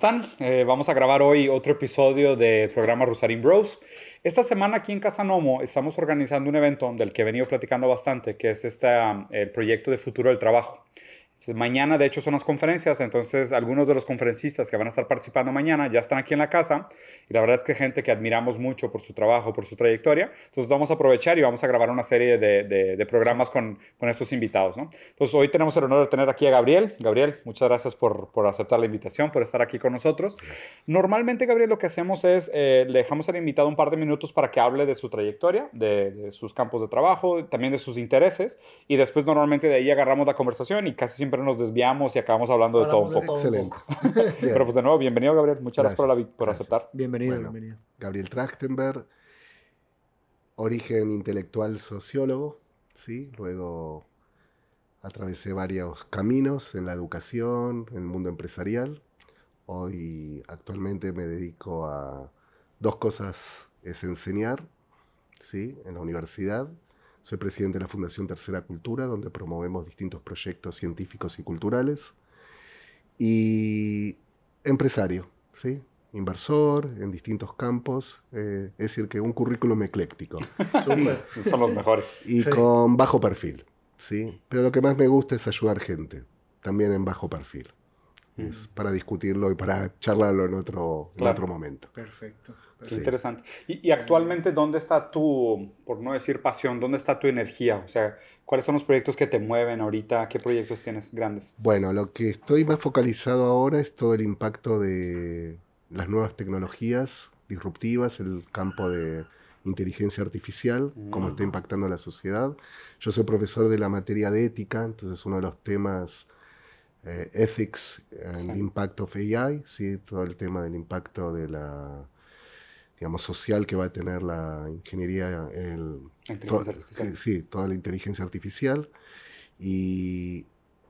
¿Cómo están? Eh, vamos a grabar hoy otro episodio del programa Rosarín Bros. Esta semana aquí en Casa Nomo estamos organizando un evento del que he venido platicando bastante, que es este, el proyecto de futuro del trabajo. Mañana, de hecho, son las conferencias, entonces algunos de los conferencistas que van a estar participando mañana ya están aquí en la casa y la verdad es que gente que admiramos mucho por su trabajo, por su trayectoria. Entonces vamos a aprovechar y vamos a grabar una serie de, de, programas con, con, estos invitados. ¿no? Entonces hoy tenemos el honor de tener aquí a Gabriel. Gabriel, muchas gracias por, por aceptar la invitación, por estar aquí con nosotros. Normalmente, Gabriel, lo que hacemos es eh, le dejamos al invitado un par de minutos para que hable de su trayectoria, de, de sus campos de trabajo, también de sus intereses y después normalmente de ahí agarramos la conversación y casi siempre siempre nos desviamos y acabamos hablando de todo un poco. Excelente. Pero pues de nuevo, bienvenido Gabriel, muchas gracias, por, la, por aceptar. Bienvenido, bienvenido. Gabriel Trachtenberg, origen intelectual sociólogo, ¿sí? Luego atravesé varios caminos en la educación, en el mundo empresarial. Hoy actualmente me dedico a dos cosas, es enseñar, ¿sí? En la universidad soy presidente de la Fundación Tercera Cultura, donde promovemos distintos proyectos científicos y culturales. Y empresario, ¿sí? inversor en distintos campos, eh, es decir, que un currículum ecléctico. Son los mejores. Y con bajo perfil, ¿sí? Pero lo que más me gusta es ayudar gente, también en bajo perfil. Es para discutirlo y para charlarlo en otro, en otro momento. Perfecto. Qué interesante. Y, actualmente, ¿dónde está tu, por no decir pasión, dónde está tu energía? O sea, ¿cuáles son los proyectos que te mueven ahorita? ¿Qué proyectos tienes grandes? Bueno, lo que estoy más focalizado ahora es todo el impacto de las nuevas tecnologías disruptivas, el campo de inteligencia artificial, cómo está mm. impactando la sociedad. Yo soy profesor de la materia de ética, entonces uno de los temas eh, ethics and impact of AI, ¿sí? todo el tema del impacto de la digamos, social que va a tener la ingeniería, el, sí, toda la inteligencia artificial y,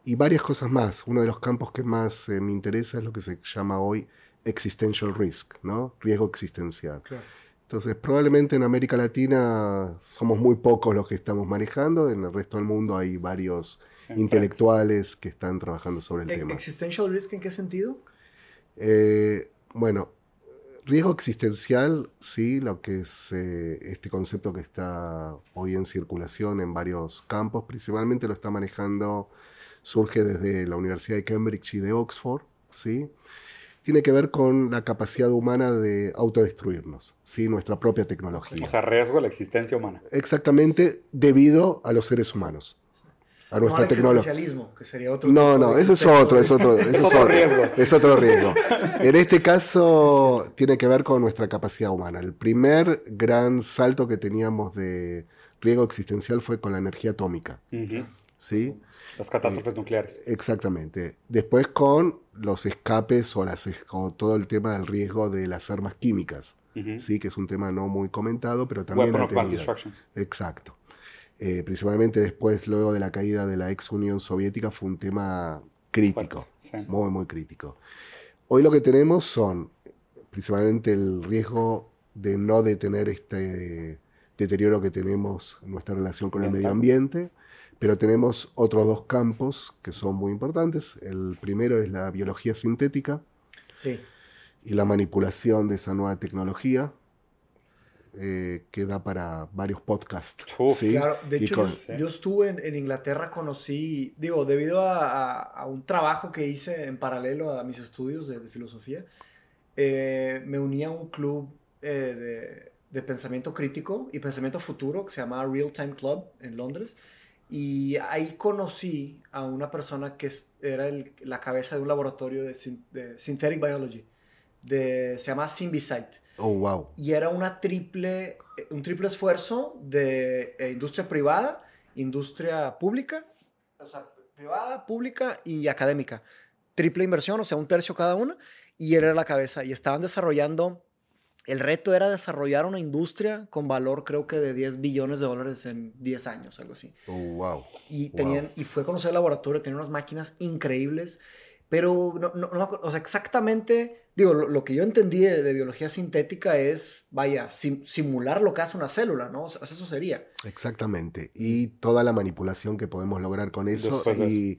y, varias cosas más. Uno de los campos que más eh, me interesa es lo que se llama hoy existential risk, ¿no? Riesgo existencial. Entonces, probablemente en América Latina somos muy pocos los que estamos manejando, en el resto del mundo hay varios intelectuales que están trabajando sobre el ¿E-, tema. ¿Existential risk en qué sentido? Eh, bueno, Riesgo existencial, sí, lo que es eh, este concepto que está hoy en circulación en varios campos, principalmente lo está manejando, surge desde la Universidad de Cambridge y de Oxford, sí, tiene que ver con la capacidad humana de autodestruirnos, ¿sí? nuestra propia tecnología. O sea, riesgo a la existencia humana. Exactamente, debido a los seres humanos a nuestra no tecnología. que sería otro. No, no, eso es otro, es otro, es otro riesgo. Es otro riesgo. En este caso tiene que ver con nuestra capacidad humana. El primer gran salto que teníamos de riesgo existencial fue con la energía atómica. ¿Sí? Las catástrofes nucleares. Exactamente. Después con los escapes o, las, todo el tema del riesgo de las armas químicas. Sí, que es un tema no muy comentado, pero también... Weapon of mass destruction. Exacto. Eh, principalmente después, luego de la caída de la ex Unión Soviética, fue un tema crítico, muy, muy crítico. Hoy lo que tenemos son principalmente el riesgo de no detener este deterioro que tenemos en nuestra relación con el medio ambiente, pero tenemos otros dos campos que son muy importantes. El primero es la biología sintética y la manipulación de esa nueva tecnología, eh, que da para varios podcasts. Claro, de hecho yo, estuve en, Inglaterra, conocí, digo, debido a, un trabajo que hice en paralelo a mis estudios de, filosofía, eh, me uní a un club eh, de, pensamiento crítico y pensamiento futuro que se llama Real Time Club en Londres. Y ahí conocí a una persona que era la cabeza de un laboratorio de, Synthetic Biology, de, se llama Symbicide Oh, wow. Y era una triple, un triple esfuerzo de eh, industria privada, industria pública, o sea, privada, pública y académica. Triple inversión, o sea, un tercio cada una, y él era la cabeza. Y estaban desarrollando, el reto era desarrollar una industria con valor creo que de 10 billones de dólares en 10 años, algo así. Oh, wow. Y, tenían, y fue a conocer el laboratorio, tenían unas máquinas increíbles pero no, no, o sea, exactamente, digo, lo, que yo entendí de, biología sintética es, vaya, simular lo que hace una célula, ¿no? O sea, eso sería. Exactamente. Y toda la manipulación que podemos lograr con eso y,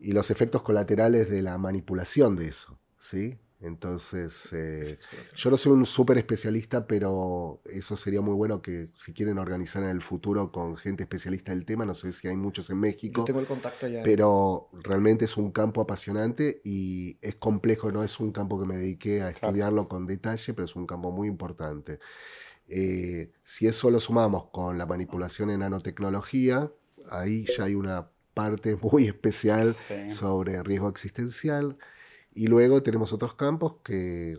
y, los efectos colaterales de la manipulación de eso. ¿sí? Entonces, eh, yo no soy un súper especialista, pero eso sería muy bueno que si quieren organizar en el futuro con gente especialista del tema, no sé si hay muchos en México. Yo tengo el contacto ya. Pero realmente es un campo apasionante y es complejo, no es un campo que me dediqué a estudiarlo con detalle, pero es un campo muy importante. Eh, si eso lo sumamos con la manipulación en nanotecnología, ahí ya hay una parte muy especial sobre riesgo existencial. Y luego tenemos otros campos que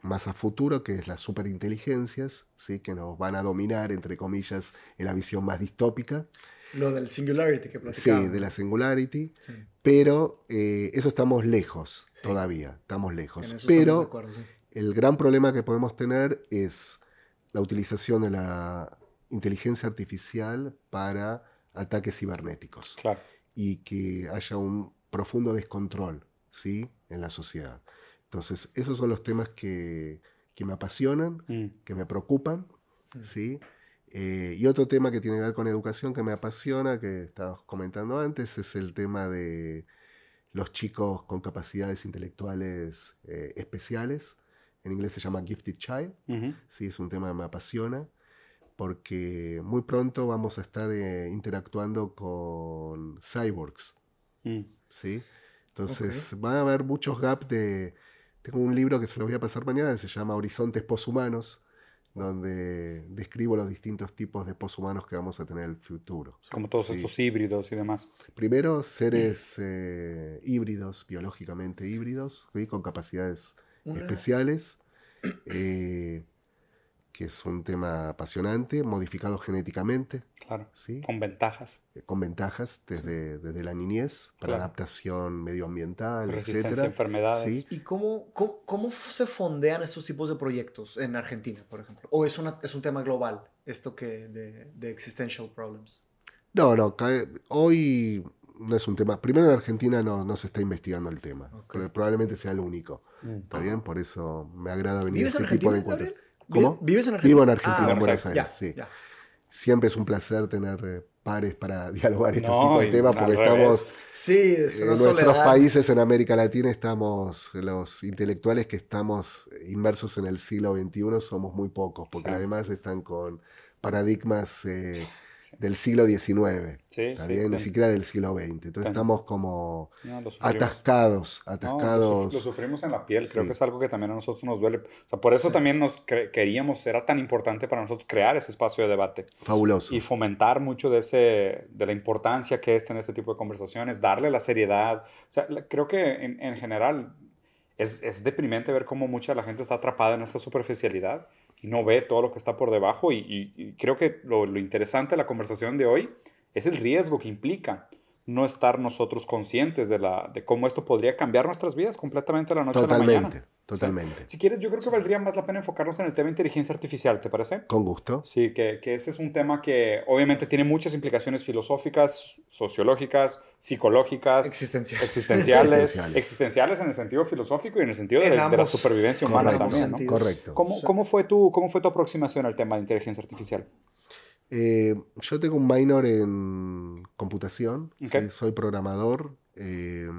más a futuro, que es las superinteligencias, ¿sí? que nos van a dominar, entre comillas, en la visión más distópica. Lo del singularity que platicamos. Sí, de la singularity. Pero eh, eso estamos lejos todavía, estamos lejos. Pero el gran problema que podemos tener es la utilización de la inteligencia artificial para ataques cibernéticos. Claro. Y que haya un profundo descontrol ¿sí? En la sociedad. Entonces, esos son los temas que, me apasionan, mm. que me preocupan, mm. ¿sí? Eh, y otro tema que tiene que ver con educación que me apasiona, que estábamos comentando antes, es el tema de los chicos con capacidades intelectuales eh, especiales. En inglés se llama Gifted Child. Sí, es un tema que me apasiona porque muy pronto vamos a estar eh, interactuando con cyborgs. Mm. ¿sí? Entonces, va a haber muchos gaps de... Tengo un libro que se lo voy a pasar mañana, que se llama Horizontes Poshumanos, donde describo los distintos tipos de poshumanos que vamos a tener en el futuro. Como todos estos híbridos y demás. Primero, seres eh, híbridos, biológicamente híbridos, con capacidades especiales. Eh, que es un tema apasionante, modificado genéticamente. Claro. ¿sí? Con ventajas. Eh, con ventajas desde, desde la niñez, para adaptación medioambiental, Resistencia a enfermedades. ¿sí? ¿Y cómo, cómo, se fondean estos tipos de proyectos en Argentina, por ejemplo? ¿O es, una, es un tema global, esto que de, de existential problems? No, no, hoy no es un tema. Primero en Argentina no, no se está investigando el tema, probablemente sea el único. Mm. ¿Está bien? Por eso me agrada venir a este tipo de encuentros. ¿Cómo? ¿Vives en Argentina? Vivo en Argentina, ah, en Buenos Aires, sí. Siempre es un placer tener eh, pares para dialogar estos tipos de temas porque estamos sí, en nuestros países en América Latina estamos los intelectuales que estamos inmersos en el siglo XXI somos muy pocos porque además están con paradigmas eh, del siglo XIX, sí, Ni siquiera del siglo XX. Entonces estamos como atascados, atascados. lo, sufrimos en la piel, creo que es algo que también a nosotros nos duele. O sea, por eso también nos queríamos, era tan importante para nosotros crear ese espacio de debate. Fabuloso. Y fomentar mucho de, ese, de la importancia que es tener este tipo de conversaciones, darle la seriedad. O sea, creo que en, en general es, es deprimente ver cómo mucha de la gente está atrapada en esta superficialidad y no ve todo lo que está por debajo. Y, creo que lo, lo, interesante de la conversación de hoy es el riesgo que implica no estar nosotros conscientes de, la, de cómo esto podría cambiar nuestras vidas completamente a la noche a la mañana. Totalmente. si quieres, yo creo que valdría más la pena enfocarnos en el tema de inteligencia artificial, ¿te parece? Con gusto. Sí, que, que ese es un tema que obviamente tiene muchas implicaciones filosóficas, sociológicas, psicológicas, existenciales, existenciales, existenciales en el sentido filosófico y en el sentido de, la supervivencia humana también. ¿no? Correcto. ¿Cómo, ¿Cómo, fue tu, ¿Cómo fue tu aproximación al tema de inteligencia artificial? Eh, yo tengo un minor en computación, soy programador. Eh,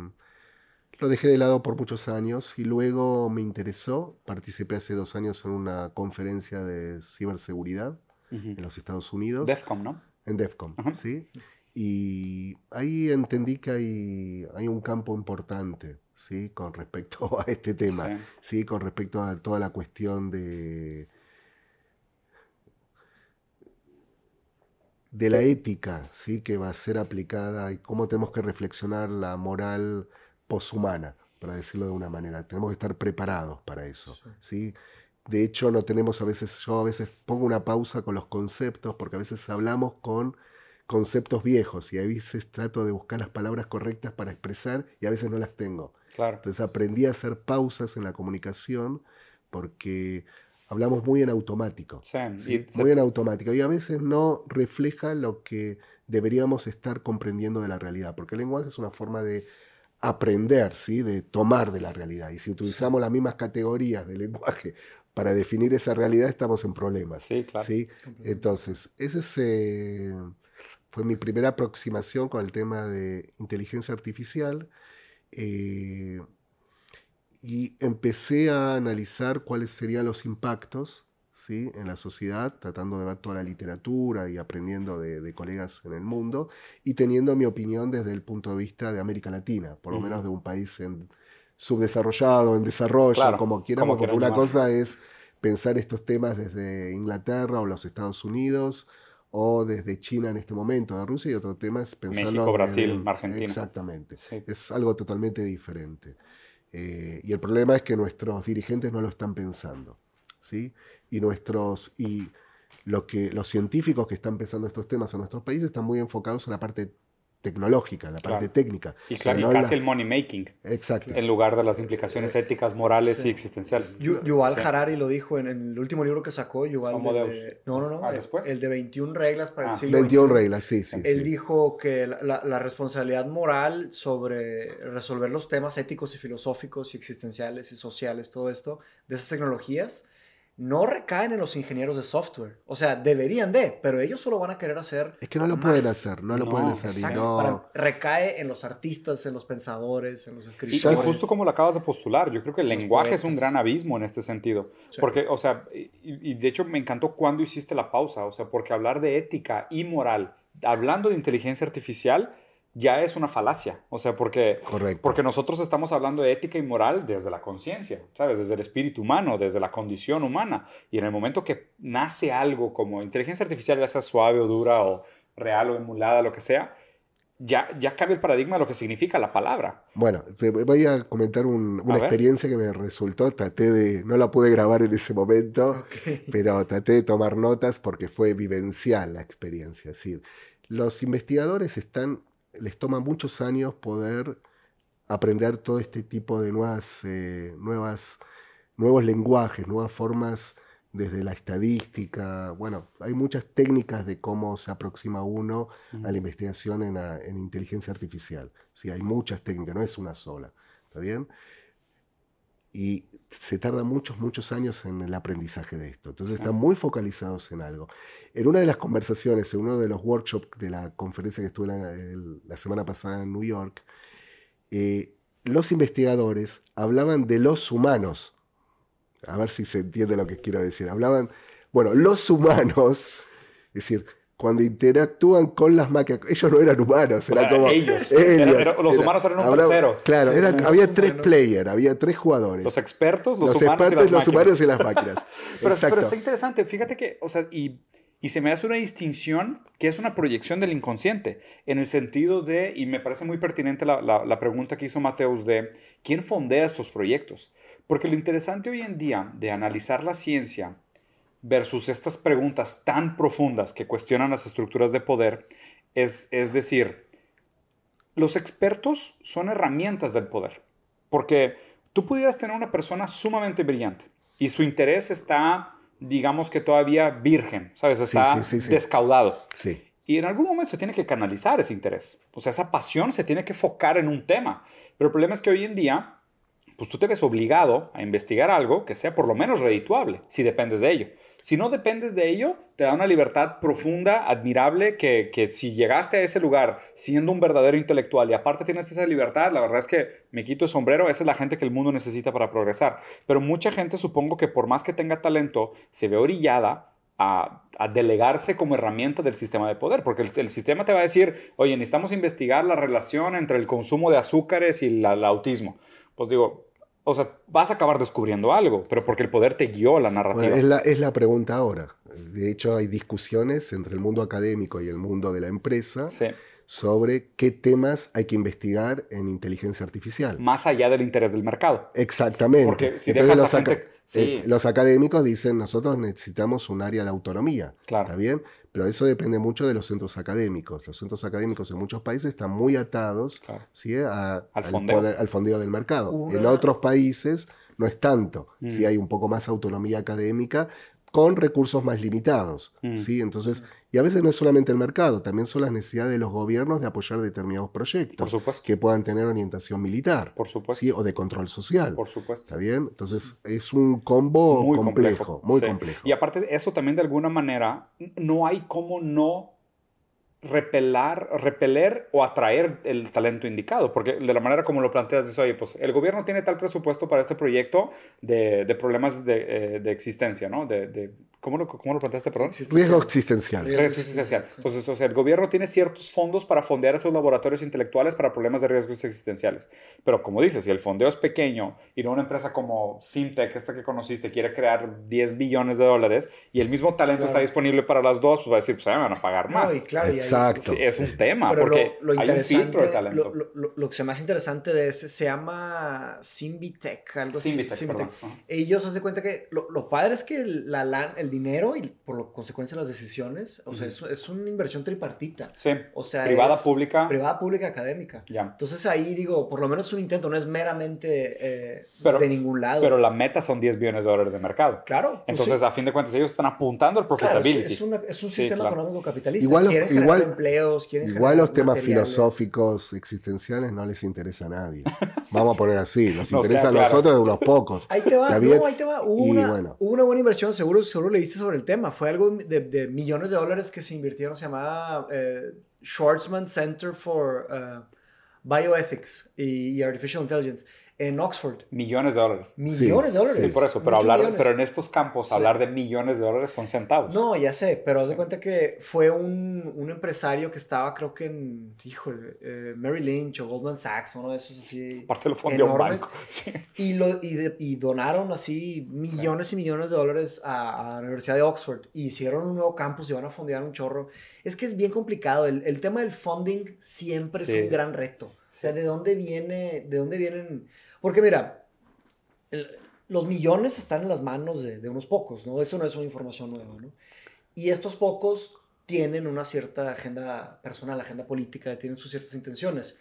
lo dejé de lado por muchos años y luego me interesó. Participé hace dos años en una conferencia de ciberseguridad en los Estados Unidos. DEFCON, ¿no? En DEFCON, sí. Y ahí entendí que hay, hay un campo importante, ¿sí? Con respecto a este tema, ¿sí? Con respecto a toda la cuestión de de la ética ¿sí? que va a ser aplicada y cómo tenemos que reflexionar la moral poshumana, para decirlo de una manera. Tenemos que estar preparados para eso. Sí. De hecho, no tenemos a veces, yo a veces pongo una pausa con los conceptos, porque a veces hablamos con conceptos viejos y a veces trato de buscar las palabras correctas para expresar y a veces no las tengo. Claro. Entonces aprendí a hacer pausas en la comunicación porque hablamos muy en automático. muy en automático. Y a veces no refleja lo que deberíamos estar comprendiendo de la realidad, porque el lenguaje es una forma de aprender, ¿sí? de tomar de la realidad. Y si utilizamos las mismas categorías del lenguaje para definir esa realidad, estamos en problemas. Sí, claro. ¿sí? Entonces, ese fue mi primera aproximación con el tema de inteligencia artificial. Eh, y empecé a analizar cuáles serían los impactos ¿sí? en la sociedad, tratando de ver toda la literatura y aprendiendo de, colegas en el mundo y teniendo mi opinión desde el punto de vista de América Latina, por lo menos de un país en, subdesarrollado, en desarrollo, como quieramos, porque una cosa es pensar estos temas desde Inglaterra o los Estados Unidos o desde China en este momento, de Rusia, y otro tema es pensarlo... México, Brasil, Argentina. Exactamente. Es algo totalmente diferente. Eh, y el problema es que nuestros dirigentes no lo están pensando. ¿sí? Y, nuestros, y que, los científicos que están pensando estos temas en nuestros países están muy enfocados en la parte tecnológica, la parte técnica. Y claro, casi el money making. Exacto. En lugar de las implicaciones éticas, morales y existenciales. Yuval Harari lo dijo en, el último libro que sacó, Yuval. De, no, no, no. Ah, después. El de 21 reglas para el ah. siglo 21 reglas, sí, sí. Él dijo que la, la, responsabilidad moral sobre resolver los temas éticos y filosóficos y existenciales y sociales, todo esto, de esas tecnologías, no recaen en los ingenieros de software. O sea, deberían de, pero ellos solo van a querer hacer. Es que no lo pueden hacer, no lo pueden hacer. recae en los artistas, en los pensadores, en los escritores. Y justo como lo acabas de postular, yo creo que el lenguaje es un gran abismo en este sentido. Porque, o sea, y, de hecho me encantó cuando hiciste la pausa, o sea, porque hablar de ética y moral, hablando de inteligencia artificial, ya es una falacia. O sea, porque, porque nosotros estamos hablando de ética y moral desde la conciencia, ¿sabes? Desde el espíritu humano, desde la condición humana. Y en el momento que nace algo como inteligencia artificial, ya sea suave o dura o real o emulada, lo que sea, ya, ya cambia el paradigma de lo que significa la palabra. Bueno, te voy a comentar una experiencia que me resultó. Traté de, no la pude grabar en ese momento, pero traté de tomar notas porque fue vivencial la experiencia. Sí. Los investigadores están les toma muchos años poder aprender todo este tipo de nuevas, eh, nuevas, nuevos lenguajes, nuevas formas desde la estadística. Bueno, hay muchas técnicas de cómo se aproxima uno a la investigación en, en, inteligencia artificial. Sí, hay muchas técnicas, no es una sola. ¿Está bien? y se tarda muchos, muchos años en el aprendizaje de esto. Entonces están muy focalizados en algo. En una de las conversaciones, en uno de los workshops de la conferencia que estuve la, semana pasada en New York, eh, los investigadores hablaban de los humanos. A ver si se entiende lo que quiero decir. Hablaban, bueno, los humanos, es decir, cuando interactúan con las máquinas. Ellos no eran humanos, era como. Ellos. los humanos eran un tercero. Claro, había tres players, había tres jugadores. Los expertos, los, humanos. Expertos, y las los humanos y las máquinas. pero, pero, está interesante, fíjate que, o sea, y, y, se me hace una distinción que es una proyección del inconsciente, en el sentido de, y me parece muy pertinente la, la, la pregunta que hizo Mateus de quién fondea estos proyectos. Porque lo interesante hoy en día de analizar la ciencia versus estas preguntas tan profundas que cuestionan las estructuras de poder, es, es decir, los expertos son herramientas del poder, porque tú pudieras tener una persona sumamente brillante y su interés está, digamos que todavía virgen, ¿sabes? Está descaudado. Sí. Y en algún momento se tiene que canalizar ese interés. O sea, esa pasión se tiene que focar en un tema. Pero el problema es que hoy en día, pues tú te ves obligado a investigar algo que sea por lo menos redituable, si dependes de ello. Si no dependes de ello, te da una libertad profunda, admirable, que, si llegaste a ese lugar siendo un verdadero intelectual y aparte tienes esa libertad, la verdad es que me quito el sombrero, esa es la gente que el mundo necesita para progresar. Pero mucha gente supongo que por más que tenga talento, se ve orillada a, delegarse como herramienta del sistema de poder, porque el, sistema te va a decir, oye, necesitamos investigar la relación entre el consumo de azúcares y el autismo. Pues digo, o sea, vas a acabar descubriendo algo, pero porque el poder te guió la narrativa. es, la, es, la, pregunta ahora. De hecho, hay discusiones entre el mundo académico y el mundo de la empresa sobre qué temas hay que investigar en inteligencia artificial. Más allá del interés del mercado. Exactamente. Porque si dejas los, gente... Eh, los académicos dicen, nosotros necesitamos un área de autonomía. Claro. ¿Está bien? Pero eso depende mucho de los centros académicos. Los centros académicos en muchos países están muy atados ¿sí? al, fondeo. del mercado. En otros países no es tanto. Si mm. hay un poco más autonomía académica, con recursos más limitados. Mm. ¿sí? Entonces, y a veces no es solamente el mercado, también son las necesidades de los gobiernos de apoyar determinados proyectos que puedan tener orientación militar Por supuesto. ¿sí? o de control social. Por supuesto. ¿Está bien? Entonces, es un combo muy complejo, muy complejo. Y aparte, eso también de alguna manera, no hay cómo no repelar, repeler o atraer el talento indicado, porque de la manera como lo planteas es, oye, pues el gobierno tiene tal presupuesto para este proyecto de, de problemas de, eh, de, existencia, ¿no? De, de ¿cómo, lo, ¿Cómo lo planteaste, perdón? Riesgo existencial. Riesgo existencial. Entonces, o sea, el gobierno tiene ciertos fondos para fondear esos laboratorios intelectuales para problemas de riesgos existenciales. Pero como dices, si el fondeo es pequeño y no una empresa como Simtech, esta que conociste, quiere crear 10 billones de dólares y el mismo talento está disponible para las dos, pues va a decir, pues me van a pagar más. y claro, Exacto. es un tema, porque lo, hay un filtro de talento. Lo, que es más interesante de ese se llama Simbitech, algo así. Simbitech, Ellos hacen cuenta que lo, padre es que la, el dinero y por consecuencia las decisiones, o sea, es, es, una inversión tripartita. Sí. O sea, privada, pública. Privada, pública, académica. Ya. Entonces ahí digo, por lo menos es un intento, no es meramente eh, de ningún lado. Pero la meta son 10 billones de dólares de mercado. Claro. Pues Entonces, a fin de cuentas, ellos están apuntando al profitability. es, es, un sistema económico capitalista. Igual, igual, empleos, igual los temas filosóficos existenciales no les interesa a nadie. Vamos a poner así, nos, interesa a nosotros de unos pocos. Ahí te va, no, ahí te va. Hubo, una, una, buena inversión, seguro, seguro leíste sobre el tema. Fue algo de, millones de dólares que se invirtieron, se llamaba eh, Schwarzman Center for uh, Bioethics y Artificial Intelligence en Oxford. Millones de dólares. Millones de dólares. Sí, por eso. Pero, hablar, pero en estos campos, hablar de millones de dólares son centavos. No, ya sé, pero haz de cuenta que fue un, un, empresario que estaba, creo que en, híjole, eh, Mary Lynch o Goldman Sachs, uno de esos así. Aparte lo fondeó un banco. Y, lo, y, y, donaron así millones y millones de dólares a, la Universidad de Oxford. Y hicieron un nuevo campus y van a fondear un chorro. Es que es bien complicado. El, el tema del funding siempre es un gran reto. O sea, ¿de dónde viene, de dónde vienen? Porque mira, los millones están en las manos de, unos pocos, ¿no? Eso no es una información nueva, ¿no? Y estos pocos tienen una cierta agenda personal, agenda política, tienen sus ciertas intenciones.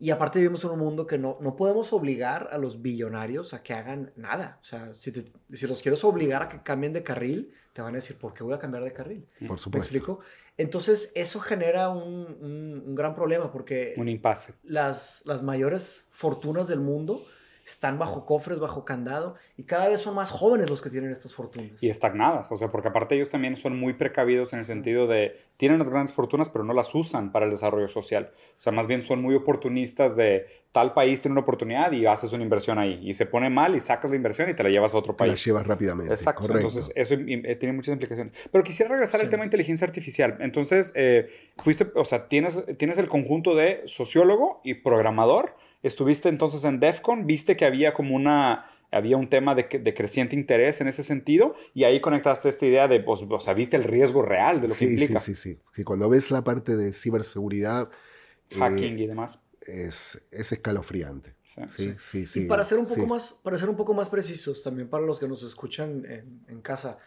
Y aparte vivimos en un mundo que no, no podemos obligar a los billonarios a que hagan nada. O sea, si, si los quieres obligar a que cambien de carril, te van a decir, ¿por qué voy a cambiar de carril? Por supuesto. ¿Me explico? Entonces, eso genera un, un, gran problema porque... Un impasse. Las, las mayores fortunas del mundo están bajo cofres, bajo candado, y cada vez son más jóvenes los que tienen estas fortunas. Y estagnadas, o sea, porque aparte ellos también son muy precavidos en el sentido de, tienen las grandes fortunas, pero no las usan para el desarrollo social. O sea, más bien son muy oportunistas de, tal país tiene una oportunidad y haces una inversión ahí, y se pone mal y sacas la inversión y te la llevas a otro país. Te la llevas rápidamente. Exacto, entonces eso eh, tiene muchas implicaciones. Pero quisiera regresar al tema de inteligencia artificial. Entonces, eh, fuiste, o sea, tienes, tienes el conjunto de sociólogo y programador, Estuviste entonces en DEFCON, viste que había como una, había un tema de, de, creciente interés en ese sentido y ahí conectaste esta idea de, pues, o sea, viste el riesgo real de lo que implica. Sí, sí, sí. sí. Cuando ves la parte de ciberseguridad... Hacking y demás. Es, es escalofriante. Sí, sí, sí. y para ser un poco más, para ser un poco más precisos, también para los que nos escuchan en, en casa,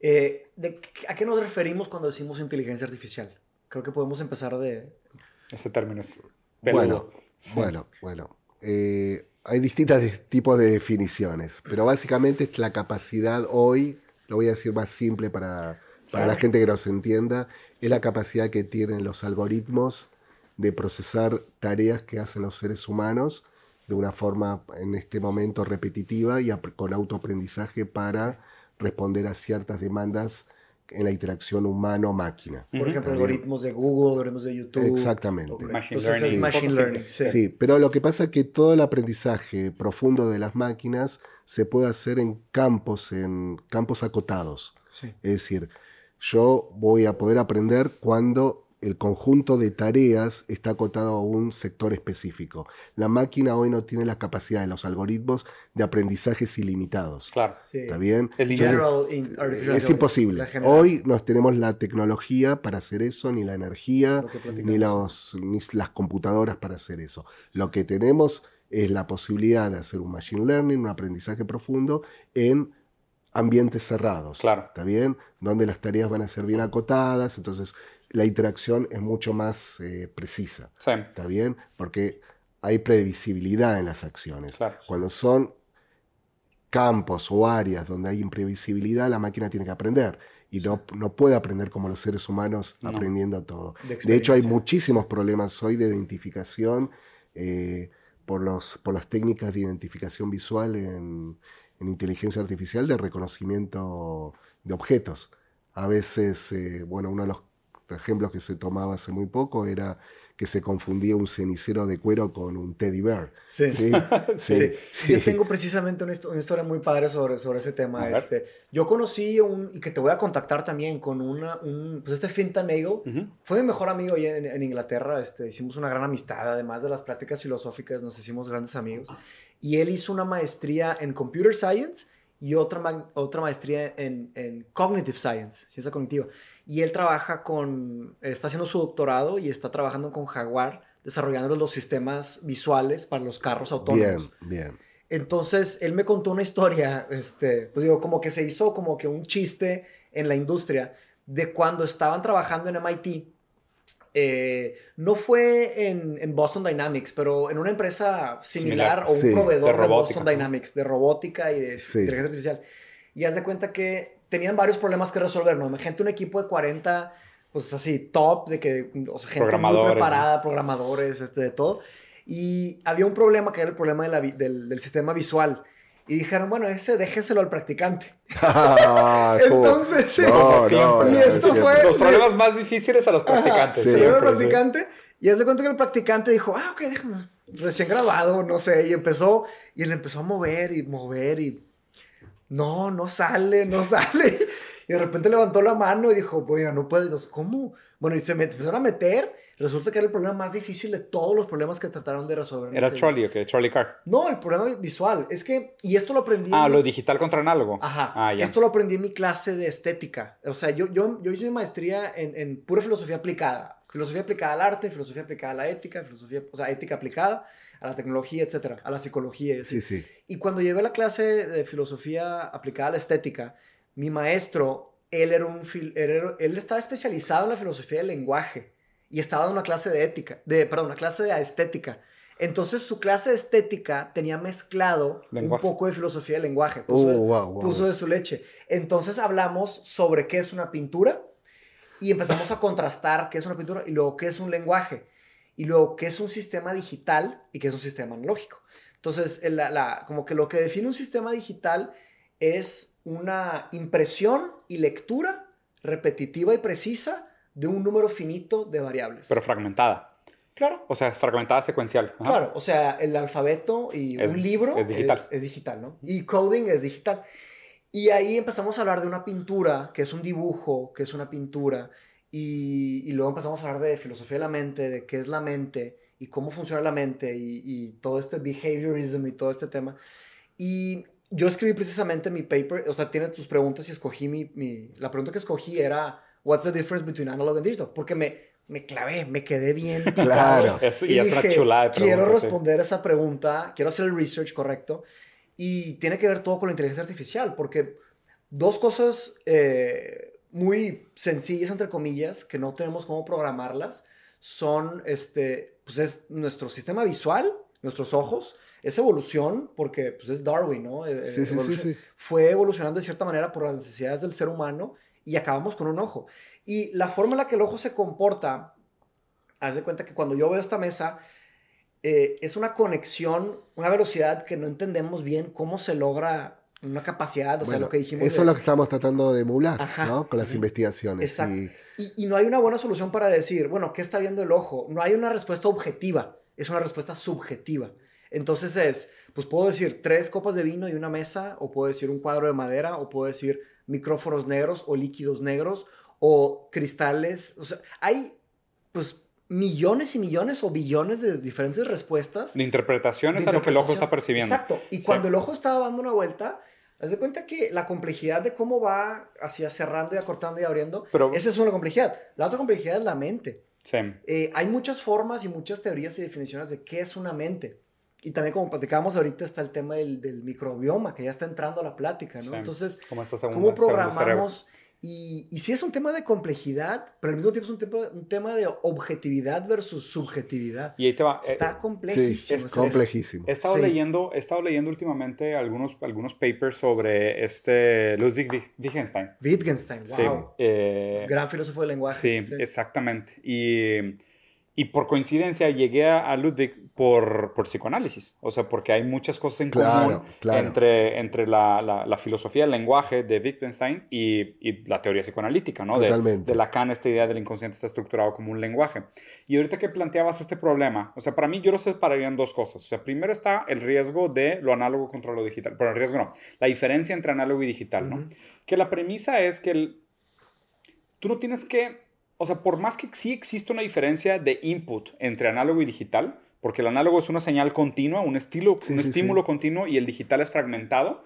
eh, de, ¿a qué nos referimos cuando decimos inteligencia artificial? Creo que podemos empezar de... Ese término es Bueno, bueno, bueno. Eh, hay distintos tipos de definiciones, pero básicamente es la capacidad hoy, lo voy a decir más simple para, para la gente que nos entienda, es la capacidad que tienen los algoritmos de procesar tareas que hacen los seres humanos de una forma en este momento repetitiva y con autoaprendizaje para responder a ciertas demandas en la interacción humano-máquina. Por ejemplo, algoritmos de Google, algoritmos de YouTube. Exactamente. Machine Entonces learning. machine learning. Sí. pero lo que pasa es que todo el aprendizaje profundo de las máquinas se puede hacer en campos, en campos acotados. Es decir, yo voy a poder aprender cuando el conjunto de tareas está acotado a un sector específico. La máquina hoy no tiene la capacidad de los algoritmos de aprendizajes ilimitados. Claro. ¿Está bien? es imposible. Hoy no tenemos la tecnología para hacer eso, ni la energía, ni, los, ni las computadoras para hacer eso. Lo que tenemos es la posibilidad de hacer un machine learning, un aprendizaje profundo en ambientes cerrados. Claro. ¿Está bien? Donde las tareas van a ser bien acotadas, entonces la interacción es mucho más eh, precisa. Sí. ¿Está bien? Porque hay previsibilidad en las acciones. Claro. Cuando son campos o áreas donde hay imprevisibilidad, la máquina tiene que aprender. Y no, no puede aprender como los seres humanos aprendiendo todo. De, hecho, hay muchísimos problemas hoy de identificación eh, por, los, por las técnicas de identificación visual en, en inteligencia artificial de reconocimiento de objetos. A veces, eh, bueno, uno de los ejemplos que se tomaba hace muy poco era que se confundía un cenicero de cuero con un teddy bear. Sí, sí, sí. Yo tengo precisamente una, historia muy padre sobre, sobre ese tema. Este, yo conocí un, y que te voy a contactar también con una, un, pues este Finta Nagel, fue mi mejor amigo allá en, Inglaterra, este, hicimos una gran amistad, además de las prácticas filosóficas nos hicimos grandes amigos, y él hizo una maestría en Computer Science y otra, otra maestría en, en Cognitive Science, ciencia cognitiva. Y él trabaja con, está haciendo su doctorado y está trabajando con Jaguar, desarrollando los sistemas visuales para los carros autónomos. Bien, bien. Entonces, él me contó una historia, este, pues digo, como que se hizo como que un chiste en la industria de cuando estaban trabajando en MIT. Eh, no fue en, Boston Dynamics, pero en una empresa similar, o un proveedor de, Boston Dynamics, de robótica y de inteligencia artificial. Y haz de cuenta que tenían varios problemas que resolver, ¿no? Gente, un equipo de 40, pues así, top, de que, o sea, gente muy preparada, programadores, este, de todo. Y había un problema que era el problema del, del, sistema visual. Y dijeron, bueno, ese déjeselo al practicante. Ah, Entonces, no, no, y esto fue... Los problemas más difíciles a los practicantes. sí, al practicante. Y haz de cuenta que el practicante dijo, ah, ok, déjame, recién grabado, no sé. Y empezó, y él empezó a mover y mover y no, no sale, no sale. Y de repente levantó la mano y dijo, oiga, no puedo. ¿Cómo? Bueno, y se empezaron a meter. Resulta que era el problema más difícil de todos los problemas que trataron de resolver. ¿Era Trolley o qué? ¿Trolley Car? No, el problema visual. Es que, y esto lo aprendí. Ah, lo digital contra análogo. Ajá. Ah, esto lo aprendí en mi clase de estética. O sea, yo, yo, yo hice mi maestría en, en pura filosofía aplicada. Filosofía aplicada al arte, filosofía aplicada a la ética, filosofía, o sea, ética aplicada a la tecnología, etcétera, a la psicología. Sí, sí. Y cuando llevé la clase de filosofía aplicada a la estética, mi maestro, él, era un, él estaba especializado en la filosofía del lenguaje y estaba dando una clase de ética, de, perdón, una clase de estética. Entonces su clase de estética tenía mezclado un poco de filosofía del lenguaje, puso, oh, puso de su leche. Entonces hablamos sobre qué es una pintura y empezamos a contrastar qué es una pintura y luego qué es un lenguaje y luego qué es un sistema digital y qué es un sistema analógico. Entonces, la, como que lo que define un sistema digital es una impresión y lectura repetitiva y precisa de un número finito de variables. Pero fragmentada. Claro. O sea, es fragmentada secuencial. Claro, o sea, el alfabeto y un libro es digital. Es, es digital, ¿no? Y coding es digital. Y ahí empezamos a hablar de una pintura, que es un dibujo, que es una pintura, y, luego empezamos a hablar de filosofía de la mente, de qué es la mente y cómo funciona la mente y, todo este behaviorism y todo este tema. Y yo escribí precisamente mi paper, o sea, tiene tus preguntas y escogí mi, mi, la pregunta que escogí era, what's the difference between analog and digital? Porque me, me clavé, me quedé bien. claro. y, es una chulada de Quiero responder esa pregunta, quiero hacer el research correcto y tiene que ver todo con la inteligencia artificial, porque dos cosas eh, muy sencillas, entre comillas, que no tenemos cómo programarlas, son, este, pues es nuestro sistema visual, nuestros ojos, es evolución, porque pues es Darwin, ¿no? Eh, sí, sí, sí, Fue evolucionando de cierta manera por las necesidades del ser humano y acabamos con un ojo. Y la forma en la que el ojo se comporta, haz de cuenta que cuando yo veo esta mesa, eh, es una conexión, una velocidad que no entendemos bien cómo se logra una capacidad, o sea, lo que dijimos. Eso es lo que estamos tratando de emular, ¿no? Con las investigaciones. Exacto. Y... no hay una buena solución para decir, bueno, ¿qué está viendo el ojo? No hay una respuesta objetiva, es una respuesta subjetiva. Entonces es, pues puedo decir tres copas de vino y una mesa, o puedo decir un cuadro de madera, o puedo decir micrófonos negros o líquidos negros, o cristales. O sea, hay, pues, millones y millones o billones de diferentes respuestas. De interpretaciones a lo que el ojo está percibiendo. Exacto. Y cuando el ojo está dando una vuelta, haz de cuenta que la complejidad de cómo va hacia cerrando y acortando y abriendo, esa es una complejidad. La otra complejidad es la mente. Sí. Eh, hay muchas formas y muchas teorías y definiciones de qué es una mente. Y también como platicábamos ahorita está el tema del, del microbioma, que ya está entrando a la plática, ¿no? Entonces, ¿cómo programamos y, y sí es un tema de complejidad, pero al mismo tiempo es un tema, un tema de objetividad versus subjetividad. Y ahí te va. Eh, Está complejísimo. Sí, es complejísimo. He estado, leyendo, he estado leyendo últimamente algunos, algunos papers sobre este Ludwig Wittgenstein. Wittgenstein, wow. Sí, eh, Gran filósofo del lenguaje. Sí, exactamente. Y, y por coincidencia llegué a Ludwig por, por, psicoanálisis, o sea, porque hay muchas cosas en común entre, entre la, la, filosofía del lenguaje de Wittgenstein y, y, la teoría psicoanalítica, ¿no? De, de, Lacan, esta idea del inconsciente está estructurado como un lenguaje. Y ahorita que planteabas este problema, o sea, para mí yo lo separaría en dos cosas. O sea, primero está el riesgo de lo análogo contra lo digital, pero el riesgo no, la diferencia entre análogo y digital, ¿no? Que la premisa es que el, tú no tienes que o sea, por más que sí existe una diferencia de input entre análogo y digital, porque el análogo es una señal continua, un, estilo, un estímulo continuo y el digital es fragmentado,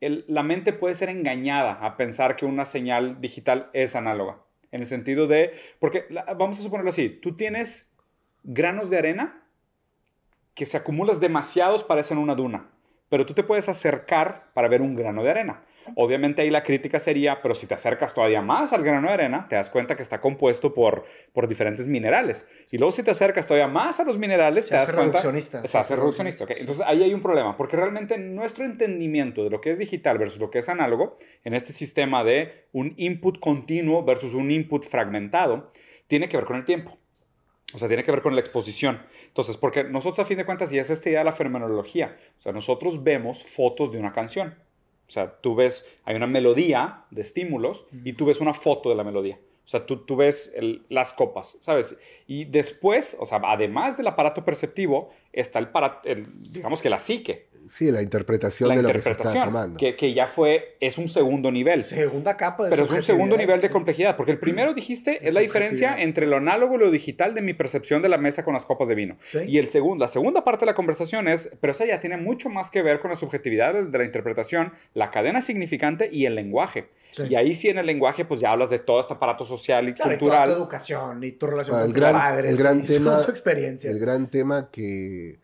la mente puede ser engañada a pensar que una señal digital es análoga. En el sentido de, porque vamos a suponerlo así, tú tienes granos de arena que se acumulas demasiados parecen una duna, pero tú te puedes acercar para ver un grano de arena. Obviamente ahí la crítica sería, pero si te acercas todavía más al grano de arena, te das cuenta que está compuesto por, por diferentes minerales. Y luego si te acercas todavía más a los minerales, se te das hace cuenta... Reduccionista. Se hace reduccionista. Entonces ahí hay un problema, porque realmente nuestro entendimiento de lo que es digital versus lo que es análogo, en este sistema de un input continuo versus un input fragmentado, tiene que ver con el tiempo. O sea, tiene que ver con la exposición. Entonces, porque nosotros a fin de cuentas, y es esta idea de la fenomenología, o sea, nosotros vemos fotos de una canción. O sea, tú ves, hay una melodía de estímulos y tú ves una foto de la melodía. O sea, tú, tú ves las copas, ¿sabes? Y después, o sea, además del aparato perceptivo, está el, para, el digamos que la psique. Sí, la interpretación de lo que se está tomando. Que, que, ya fue, es un segundo nivel. Segunda capa de Pero es un segundo nivel de complejidad, porque el primero dijiste es la diferencia entre lo análogo y lo digital de mi percepción de la mesa con las copas de vino. Y el segundo, la segunda parte de la conversación es, pero esa ya tiene mucho más que ver con la subjetividad de la interpretación, la cadena significante y el lenguaje. Y ahí sí en el lenguaje pues ya hablas de todo este aparato social y cultural. Y toda tu educación y tu relación con tus padres el gran tema, tu experiencia. El gran tema que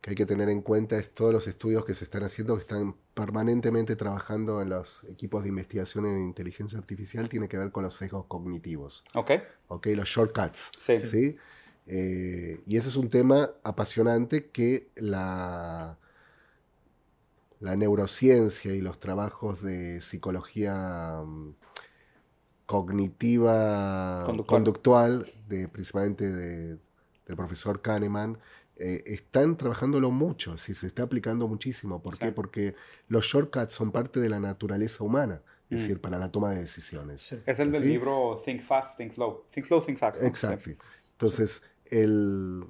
que hay que tener en cuenta es todos los estudios que se están haciendo, que están permanentemente trabajando en los equipos de investigación en inteligencia artificial, tiene que ver con los sesgos cognitivos. Ok. Ok, los shortcuts. Sí. ¿sí? Eh, y ese es un tema apasionante que la, la neurociencia y los trabajos de psicología mm, cognitiva conductual, de, principalmente de, del profesor Kahneman, eh, están trabajándolo mucho, es se está aplicando muchísimo. ¿Por qué? Porque los shortcuts son parte de la naturaleza humana, es mm. decir, para la toma de decisiones. Es el del libro Think Fast, Think Slow. Think Slow, Think Fast. Exacto. Entonces, el...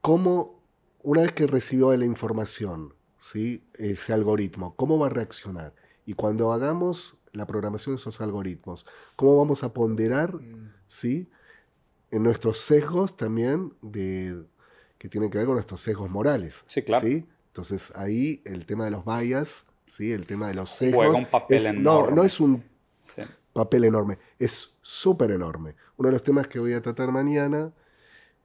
¿cómo, una vez que recibió la información, ¿sí? ese algoritmo, cómo va a reaccionar? Y cuando hagamos la programación de esos algoritmos, ¿cómo vamos a ponderar mm. ¿sí? En nuestros sesgos también de, que tienen que ver con nuestros sesgos morales. Sí, claro. Entonces ahí el tema de los bias, ¿sí? el tema de los sesgos... Juega un papel enorme. No, no es un papel enorme, es súper enorme. Uno de los temas que voy a tratar mañana,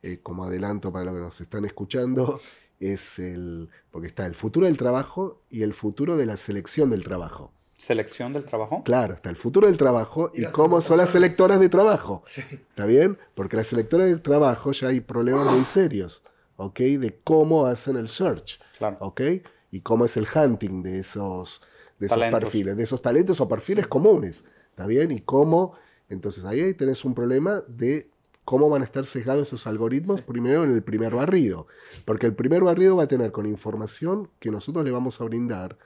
eh, como adelanto para los que nos están escuchando, es el... porque está el futuro del trabajo y el futuro de la selección del trabajo selección del trabajo? Claro, está el futuro del trabajo y, cómo son las selectoras de trabajo. ¿Está bien? Porque las selectoras de trabajo ya hay problemas muy serios, ¿ok? De cómo hacen el search, claro. ¿ok? Y cómo es el hunting de esos, de esos perfiles, de esos talentos o perfiles comunes, ¿está bien? Y cómo, entonces ahí tenés un problema de cómo van a estar sesgados esos algoritmos primero en el primer barrido, porque el primer barrido va a tener con información que nosotros le vamos a brindar,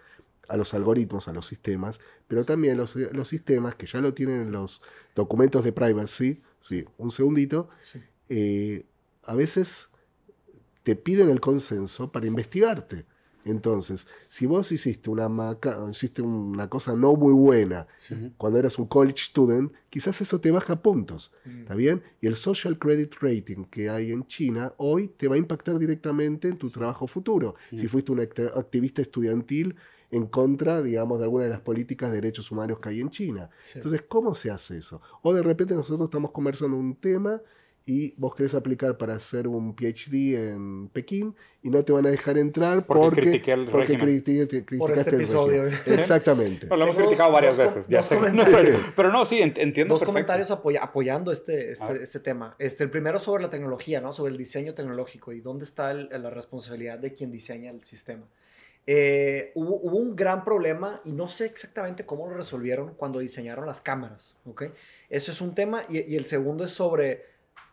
a los algoritmos, a los sistemas, pero también los, los sistemas que ya lo tienen en los documentos de privacy, sí, un segundito, eh, a veces te piden el consenso para investigarte. Entonces, si vos hiciste una, hiciste una cosa no muy buena cuando eras un college student, quizás eso te baja puntos, mm. ¿está bien? Y el social credit rating que hay en China hoy te va a impactar directamente en tu trabajo futuro. Si fuiste un activista estudiantil en contra, digamos, de alguna de las políticas de derechos humanos que hay en China. Entonces, ¿cómo se hace eso? O de repente nosotros estamos conversando un tema y vos querés aplicar para hacer un PhD en Pekín y no te van a dejar entrar porque, porque critiqué el porque criticaste Por este episodio. Exactamente. lo hemos criticado varias veces, ya sé. pero, no, sí, entiendo Dos comentarios apoyando este, este, este, tema. Este, el primero sobre la tecnología, ¿no? Sobre el diseño tecnológico y dónde está la responsabilidad de quien diseña el sistema. Eh, hubo, un gran problema y no sé exactamente cómo lo resolvieron cuando diseñaron las cámaras, ¿ok? Eso es un tema y, el segundo es sobre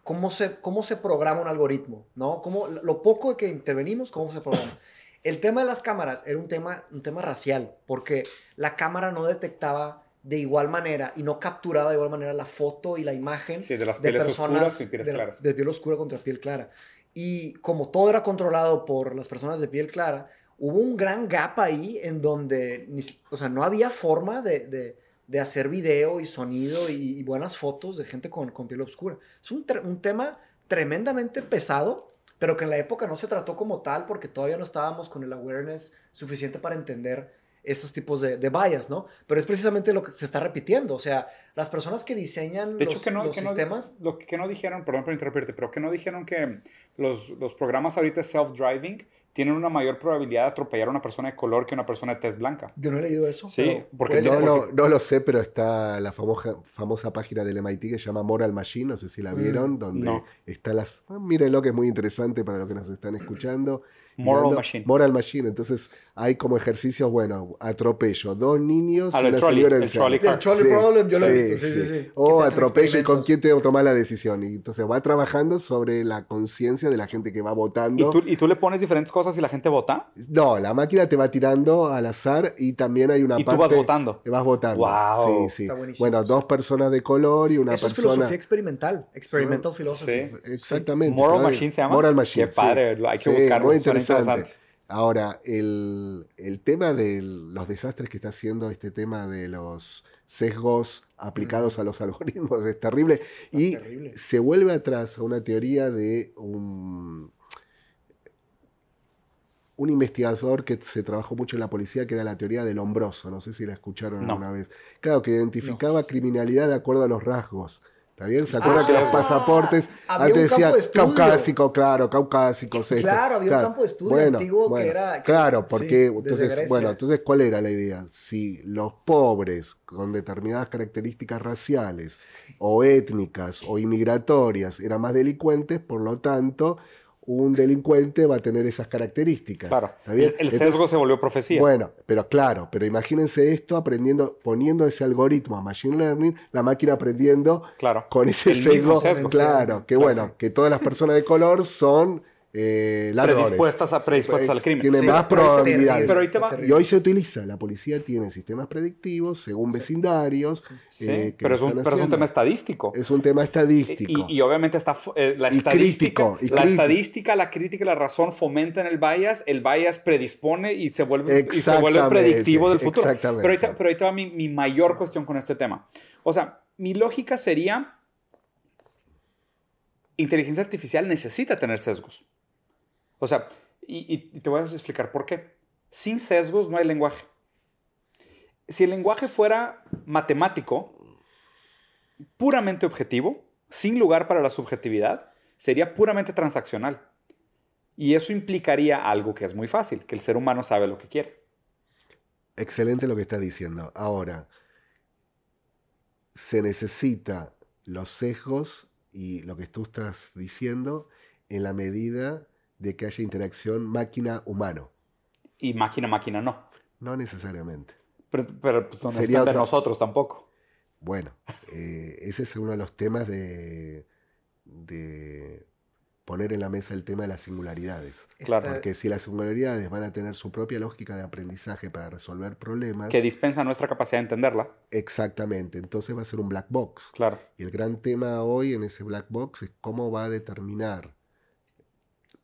cómo se, cómo se programa un algoritmo, ¿no? Cómo, lo poco que intervenimos, cómo se programa. El tema de las cámaras era un tema, un tema racial, porque la cámara no detectaba de igual manera y no capturaba de igual manera la foto y la imagen de las pieles oscuras y pieles claras. De piel oscura contra piel clara. Y como todo era controlado por las personas de piel clara, hubo un gran gap ahí en donde, o sea, no había forma de, hacer video y sonido y, buenas fotos de gente con, con piel oscura. Es un, un, tema tremendamente pesado, pero que en la época no se trató como tal porque todavía no estábamos con el awareness suficiente para entender esos tipos de, de bias, ¿no? Pero es precisamente lo que se está repitiendo. O sea, las personas que diseñan de los, hecho, que no, sistemas... lo que no dijeron, perdón por interrumpirte, pero que no dijeron que los, los programas ahorita self-driving tienen una mayor probabilidad de atropellar a una persona de color que una persona de tez blanca. Yo no he leído eso. Sí, porque no, no, no, lo sé, pero está la famosa, famosa página del MIT que se llama Moral Machine, no sé si la mm, vieron, donde está las... Ah, mírenlo que es muy interesante para los que nos están escuchando. Moral Machine. Moral Machine. Entonces hay como ejercicios, bueno, atropello, dos niños y una señora el trolley, el trolley problem, yo lo he visto. Sí, sí, sí. O atropello y con quién te tomar la decisión. Y entonces va trabajando sobre la conciencia de la gente que va votando. ¿Y tú, ¿Y tú le pones diferentes cosas y la gente vota? No, la máquina te va tirando al azar y también hay una ¿Y parte... tú vas votando? Te vas votando. Wow. Sí, sí. Bueno, dos personas de color y una Eso persona... es filosofía experimental. Experimental philosophy. Exactamente. Moral Machine se llama. Moral Machine. Qué padre. Hay que buscarlo. Muy interesante. Ahora, el, tema de los desastres que está haciendo este tema de los sesgos aplicados a los algoritmos es terrible. Y se vuelve atrás a una teoría de un, un investigador que se trabajó mucho en la policía, que era la teoría del hombroso, no sé si la escucharon alguna vez. Claro, que identificaba criminalidad de acuerdo a los rasgos. ¿Está bien? ¿Se acuerdan que los ah, pasaportes antes decían caucásico, claro, caucásico, Claro, había un campo de estudio antiguo que era. claro, porque entonces, bueno, entonces, ¿cuál era la idea? Si los pobres con determinadas características raciales o étnicas o inmigratorias eran más delincuentes, por lo tanto, un delincuente va a tener esas características. Claro. El, sesgo se volvió profecía. Bueno, pero claro, pero imagínense esto aprendiendo, poniendo ese algoritmo a Machine Learning, la máquina aprendiendo claro. con ese sesgo, Claro, que bueno, que todas las personas de color son eh, predispuestas, a, predispuestas al crimen. Tienen más probabilidades. Y hoy se utiliza, la policía tiene sistemas predictivos según vecindarios. Eh, pero, es un, pero, es un, tema estadístico. Es un tema estadístico. Y, obviamente está eh, la estadística. la estadística, la crítica y la razón fomentan el bias, el bias predispone y se vuelve, y se vuelve predictivo del futuro. Pero ahorita, pero ahorita va mi, mi mayor cuestión con este tema. O sea, mi lógica sería inteligencia artificial necesita tener sesgos. O sea, y, te voy a explicar por qué. Sin sesgos no hay lenguaje. Si el lenguaje fuera matemático, puramente objetivo, sin lugar para la subjetividad, sería puramente transaccional. Y eso implicaría algo que es muy fácil, que el ser humano sabe lo que quiere. Excelente lo que está diciendo. Ahora, se necesita los sesgos y lo que tú estás diciendo en la medida de que haya interacción máquina-humano. Y máquina-máquina no. No necesariamente. Pero, pero pues, no Sería de nosotros tampoco. Bueno, eh, ese es uno de los temas de, de poner en la mesa el tema de las singularidades. Claro. Porque si las singularidades van a tener su propia lógica de aprendizaje para resolver problemas. Que dispensa nuestra capacidad de entenderla. Exactamente. Entonces va a ser un black box. Claro. Y el gran tema hoy en ese black box es cómo va a determinar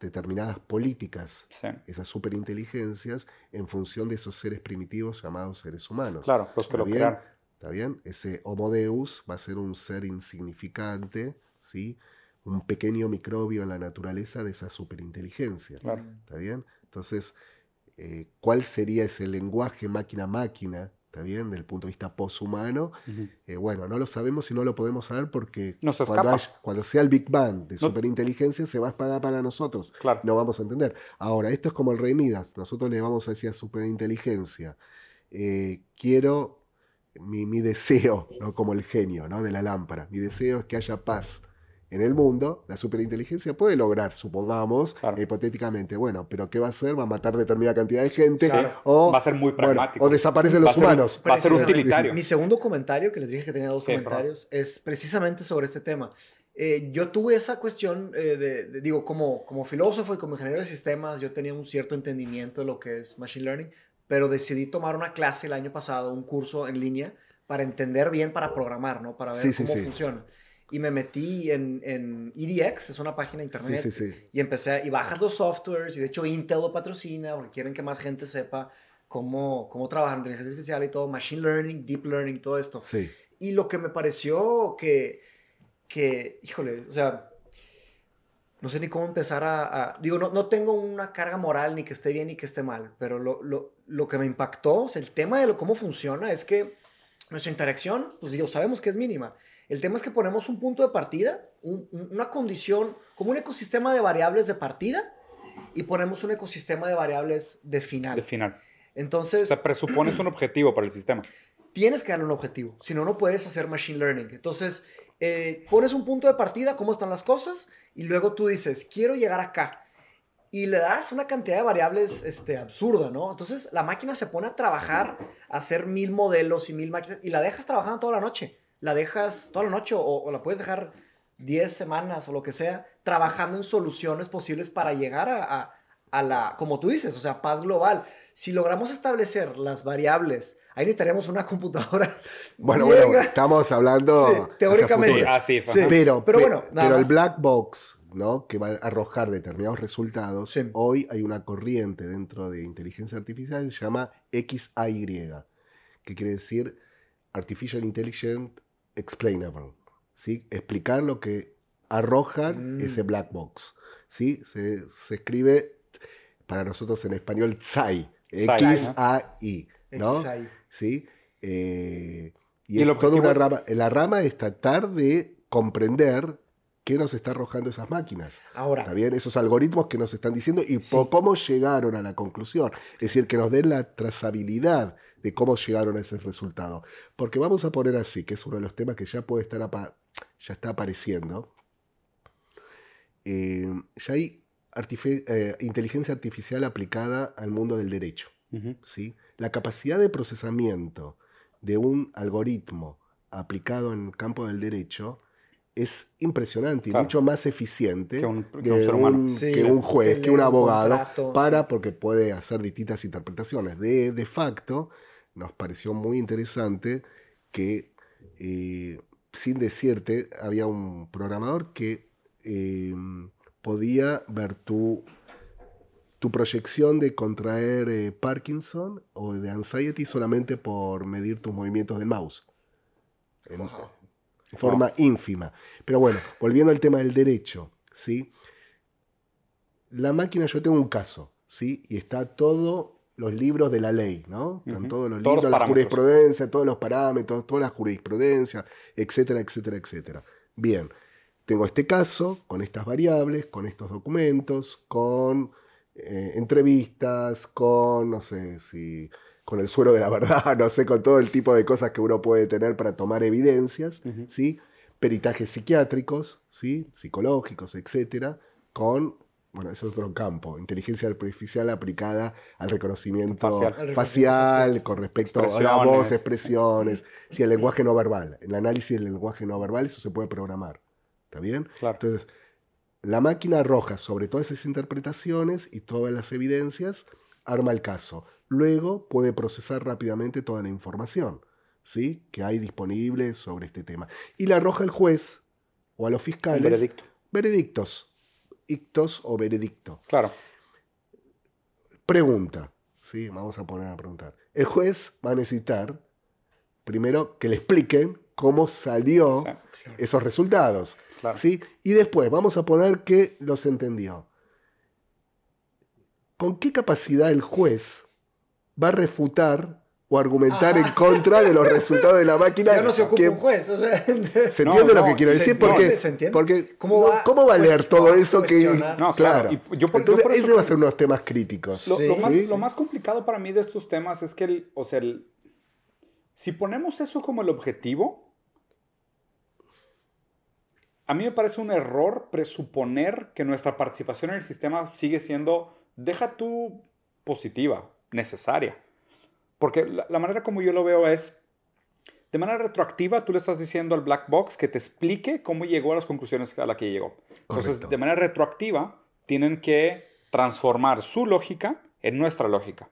determinadas políticas, esas superinteligencias, en función de esos seres primitivos llamados seres humanos. Claro, los que lo crean. ¿Está bien? Ese Homo Deus va a ser un ser insignificante, ¿sí? un pequeño microbio en la naturaleza de esa superinteligencia. Claro. ¿Está bien? Entonces, eh, ¿cuál sería ese lenguaje máquina-máquina ¿Está bien? Del punto de vista poshumano. Eh, bueno, no lo sabemos y no lo podemos saber porque cuando, sea el Big Bang de superinteligencia se va a espagar para nosotros. Claro. No vamos a entender. Ahora, esto es como el rey Midas. Nosotros le vamos a decir a superinteligencia, eh, quiero mi, deseo, ¿no? como el genio ¿no? de la lámpara. Mi deseo es que haya paz en el mundo, la superinteligencia puede lograr, supongamos, hipotéticamente, bueno, pero ¿qué va a hacer? ¿Va a matar determinada cantidad de gente? O, va a ser muy pragmático. o desaparecen los humanos. va a ser utilitario. Mi segundo comentario, que les dije que tenía dos comentarios, es precisamente sobre este tema. Eh, yo tuve esa cuestión eh, de, digo, como, como filósofo y como ingeniero de sistemas, yo tenía un cierto entendimiento de lo que es Machine Learning, pero decidí tomar una clase el año pasado, un curso en línea, para entender bien, para programar, ¿no? Para ver cómo funciona y me metí en, en EDX, es una página de internet, sí, sí, sí. y empecé, y bajas los softwares, y de hecho Intel lo patrocina porque quieren que más gente sepa cómo, cómo trabajar inteligencia artificial y todo, machine learning, deep learning, todo esto. Sí. Y lo que me pareció que, que híjole, o sea, no sé ni cómo empezar a, digo, no, no, tengo una carga moral ni que esté bien ni que esté mal, pero lo, lo, lo que me impactó, o sea, el tema de lo, cómo funciona es que nuestra interacción, pues digo, sabemos que es mínima. El tema es que ponemos un punto de partida, una condición, como un ecosistema de variables de partida y ponemos un ecosistema de variables de final. De final. Entonces... O sea, presupones un objetivo para el sistema. Tienes que darle un objetivo, si no, no puedes hacer machine learning. Entonces, eh, pones un punto de partida, cómo están las cosas, y luego tú dices, quiero llegar acá. Y le das una cantidad de variables este, absurda, ¿no? Entonces, la máquina se pone a trabajar, a hacer mil modelos y mil máquinas, y la dejas trabajando toda la noche la dejas toda la noche o, la puedes dejar 10 semanas o lo que sea, trabajando en soluciones posibles para llegar a, a, la, como tú dices, o sea, paz global. Si logramos establecer las variables, ahí necesitaríamos una computadora. Bueno, bueno, estamos hablando. teóricamente. Sí, Pero, pero, bueno, pero el black box, ¿no? Que va a arrojar determinados resultados. Hoy hay una corriente dentro de inteligencia artificial que se llama XAY, que quiere decir Artificial Intelligent explainable, ¿sí? Explicar lo que arroja mm. ese black box, ¿sí? Se, escribe para nosotros en español XAI, X-A-I, ¿no? ¿Sí? Eh, y, es toda una rama, la rama es tratar de comprender qué nos está arrojando esas máquinas. Ahora. ¿Está bien? Esos algoritmos que nos están diciendo y cómo llegaron a la conclusión. Es decir, que nos den la trazabilidad de cómo llegaron a ese resultado. Porque vamos a poner así, que es uno de los temas que ya puede estar, ya está apareciendo. Eh, ya hay eh, inteligencia artificial aplicada al mundo del derecho. ¿sí? La capacidad de procesamiento de un algoritmo aplicado en el campo del derecho es impresionante y mucho más eficiente que un, juez, que un abogado, para, porque puede hacer distintas interpretaciones. De, de facto, nos pareció muy interesante que, eh, sin decirte, había un programador que eh, podía ver tu, tu proyección de contraer eh, Parkinson o de anxiety solamente por medir tus movimientos del mouse. En, forma ínfima. Pero bueno, volviendo al tema del derecho, ¿sí? La máquina, yo tengo un caso, ¿sí? Y está todo los libros de la ley, ¿no? todos los libros, la jurisprudencia, todos los parámetros, toda la jurisprudencia, etcétera, etcétera, etcétera. Bien, tengo este caso con estas variables, con estos documentos, con eh, entrevistas, con, no sé si, con el suero de la verdad, no sé, con todo el tipo de cosas que uno puede tener para tomar evidencias, ¿sí? Peritajes psiquiátricos, ¿sí? Psicológicos, etcétera, con bueno, eso es otro campo, inteligencia artificial aplicada al reconocimiento facial, con respecto a la voz, expresiones, si el lenguaje no verbal, el análisis del lenguaje no verbal, eso se puede programar. ¿Está bien? Entonces, la máquina arroja sobre todas esas interpretaciones y todas las evidencias, arma el caso. Luego puede procesar rápidamente toda la información ¿sí? que hay disponible sobre este tema. Y la arroja el juez o a los fiscales. veredicto. Veredictos ictos o veredicto. Claro. Pregunta, ¿sí? Vamos a poner a preguntar. El juez va a necesitar, primero, que le expliquen cómo salió esos resultados. ¿sí? Y después vamos a poner que los entendió. ¿Con qué capacidad el juez va a refutar o argumentar en contra de los resultados de la máquina. Ya no se ocupa un juez. ¿Se entiende lo que quiero decir? Porque, porque ¿cómo, va, ¿cómo va a leer todo eso que... No, claro. Entonces, ese va a ser uno de los temas críticos. Lo, más, lo, más, complicado para mí de estos temas es que, el, o sea, el, si ponemos eso como el objetivo, a mí me parece un error presuponer que nuestra participación en el sistema sigue siendo, deja tú positiva, necesaria. Porque la, manera como yo lo veo es, de manera retroactiva, tú le estás diciendo al black box que te explique cómo llegó a las conclusiones a las que llegó. Entonces, de manera retroactiva, tienen que transformar su lógica en nuestra lógica.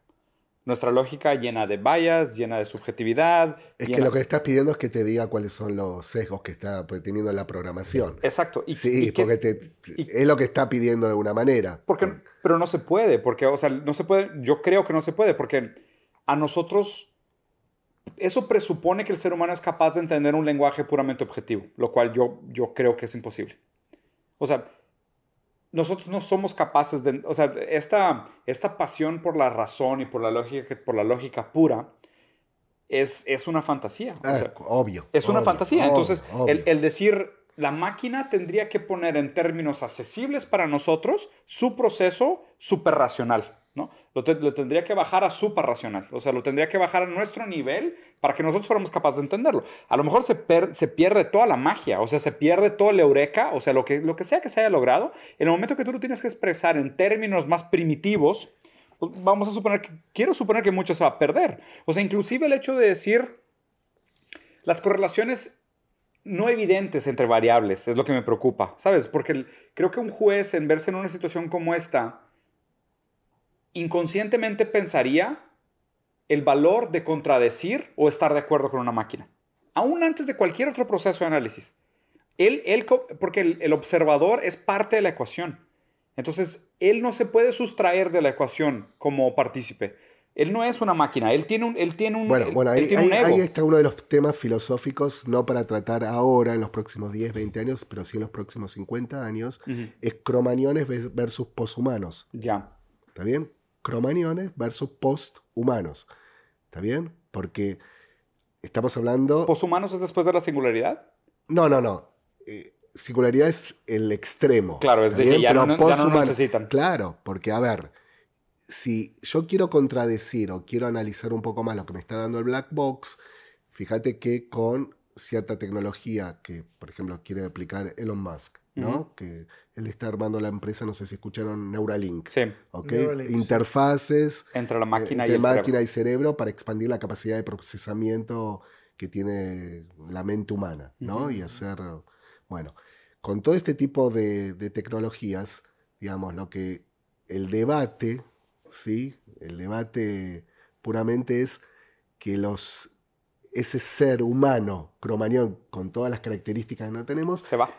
Nuestra lógica llena de vallas, llena de subjetividad. Es que lo que estás pidiendo es que te diga cuáles son los sesgos que está pues, teniendo la programación. Exacto. Y, sí, porque es lo que está pidiendo de alguna manera. Porque, pero no se puede, porque, o sea, no se puede, yo creo que no se puede, porque a nosotros eso presupone que el ser humano es capaz de entender un lenguaje puramente objetivo, lo cual yo, yo creo que es imposible. O sea, nosotros no somos capaces de, o sea, esta, esta pasión por la razón y por la lógica, por la lógica pura es, es una fantasía. Ah, obvio. Es una fantasía. Entonces, El, el, decir, la máquina tendría que poner en términos accesibles para nosotros su proceso superracional. ¿No? Lo, tendría que bajar a super racional, o sea, lo tendría que bajar a nuestro nivel para que nosotros fuéramos capaces de entenderlo. A lo mejor se, se pierde toda la magia, o sea, se pierde todo el eureka, o sea, lo que, lo que sea que se haya logrado, en el momento que tú lo tienes que expresar en términos más primitivos, pues vamos a suponer que, quiero suponer que mucho se va a perder. O sea, inclusive el hecho de decir las correlaciones no evidentes entre variables es lo que me preocupa, ¿sabes? Porque creo que un juez en verse en una situación como esta, inconscientemente pensaría el valor de contradecir o estar de acuerdo con una máquina, aún antes de cualquier otro proceso de análisis. Él, él, porque el, observador es parte de la ecuación. Entonces, él no se puede sustraer de la ecuación como partícipe. Él no es una máquina, él tiene un, él tiene un, bueno, bueno, ahí, está uno de los temas filosóficos, no para tratar ahora en los próximos 10, 20 años, pero sí en los próximos 50 años, es cromaniones versus poshumanos. Ya. ¿Está bien? Cromaniones versus posthumanos. ¿Está bien? Porque estamos hablando... ¿Posthumanos es después de la singularidad? No, no, no. Eh, singularidad es el extremo. Claro, es de que ya no, necesitan. Claro, porque a ver, si yo quiero contradecir o quiero analizar un poco más lo que me está dando el black box, fíjate que con cierta tecnología que, por ejemplo, quiere aplicar Elon Musk, ¿no? Que él está armando la empresa, no sé si escucharon Neuralink. Sí. Interfaces entre la máquina, y, el máquina cerebro. y cerebro para expandir la capacidad de procesamiento que tiene la mente humana, ¿no? Y hacer, bueno, con todo este tipo de, de, tecnologías, digamos, lo que el debate, ¿sí? El debate puramente es que los ese ser humano, cromañón, con todas las características que no tenemos, se va.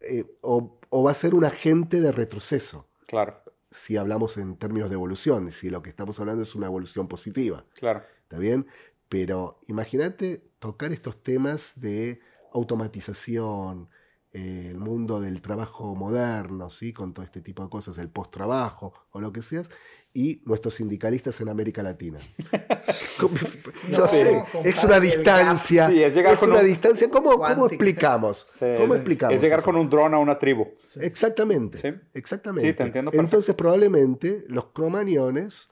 Eh, o, va a ser un agente de retroceso. Claro. Si hablamos en términos de evolución, si lo que estamos hablando es una evolución positiva. Claro. ¿Está bien? Pero imagínate tocar estos temas de automatización, el mundo del trabajo moderno, ¿sí? con todo este tipo de cosas, el post-trabajo o lo que seas, y nuestros sindicalistas en América Latina. no, sé, es una distancia. Sí, es, llegar con una distancia. ¿Cómo, ¿Cómo, explicamos? ¿Cómo explicamos? Es llegar con un dron a una tribu. Exactamente. Exactamente. Sí, te entiendo Entonces, probablemente los cromaniones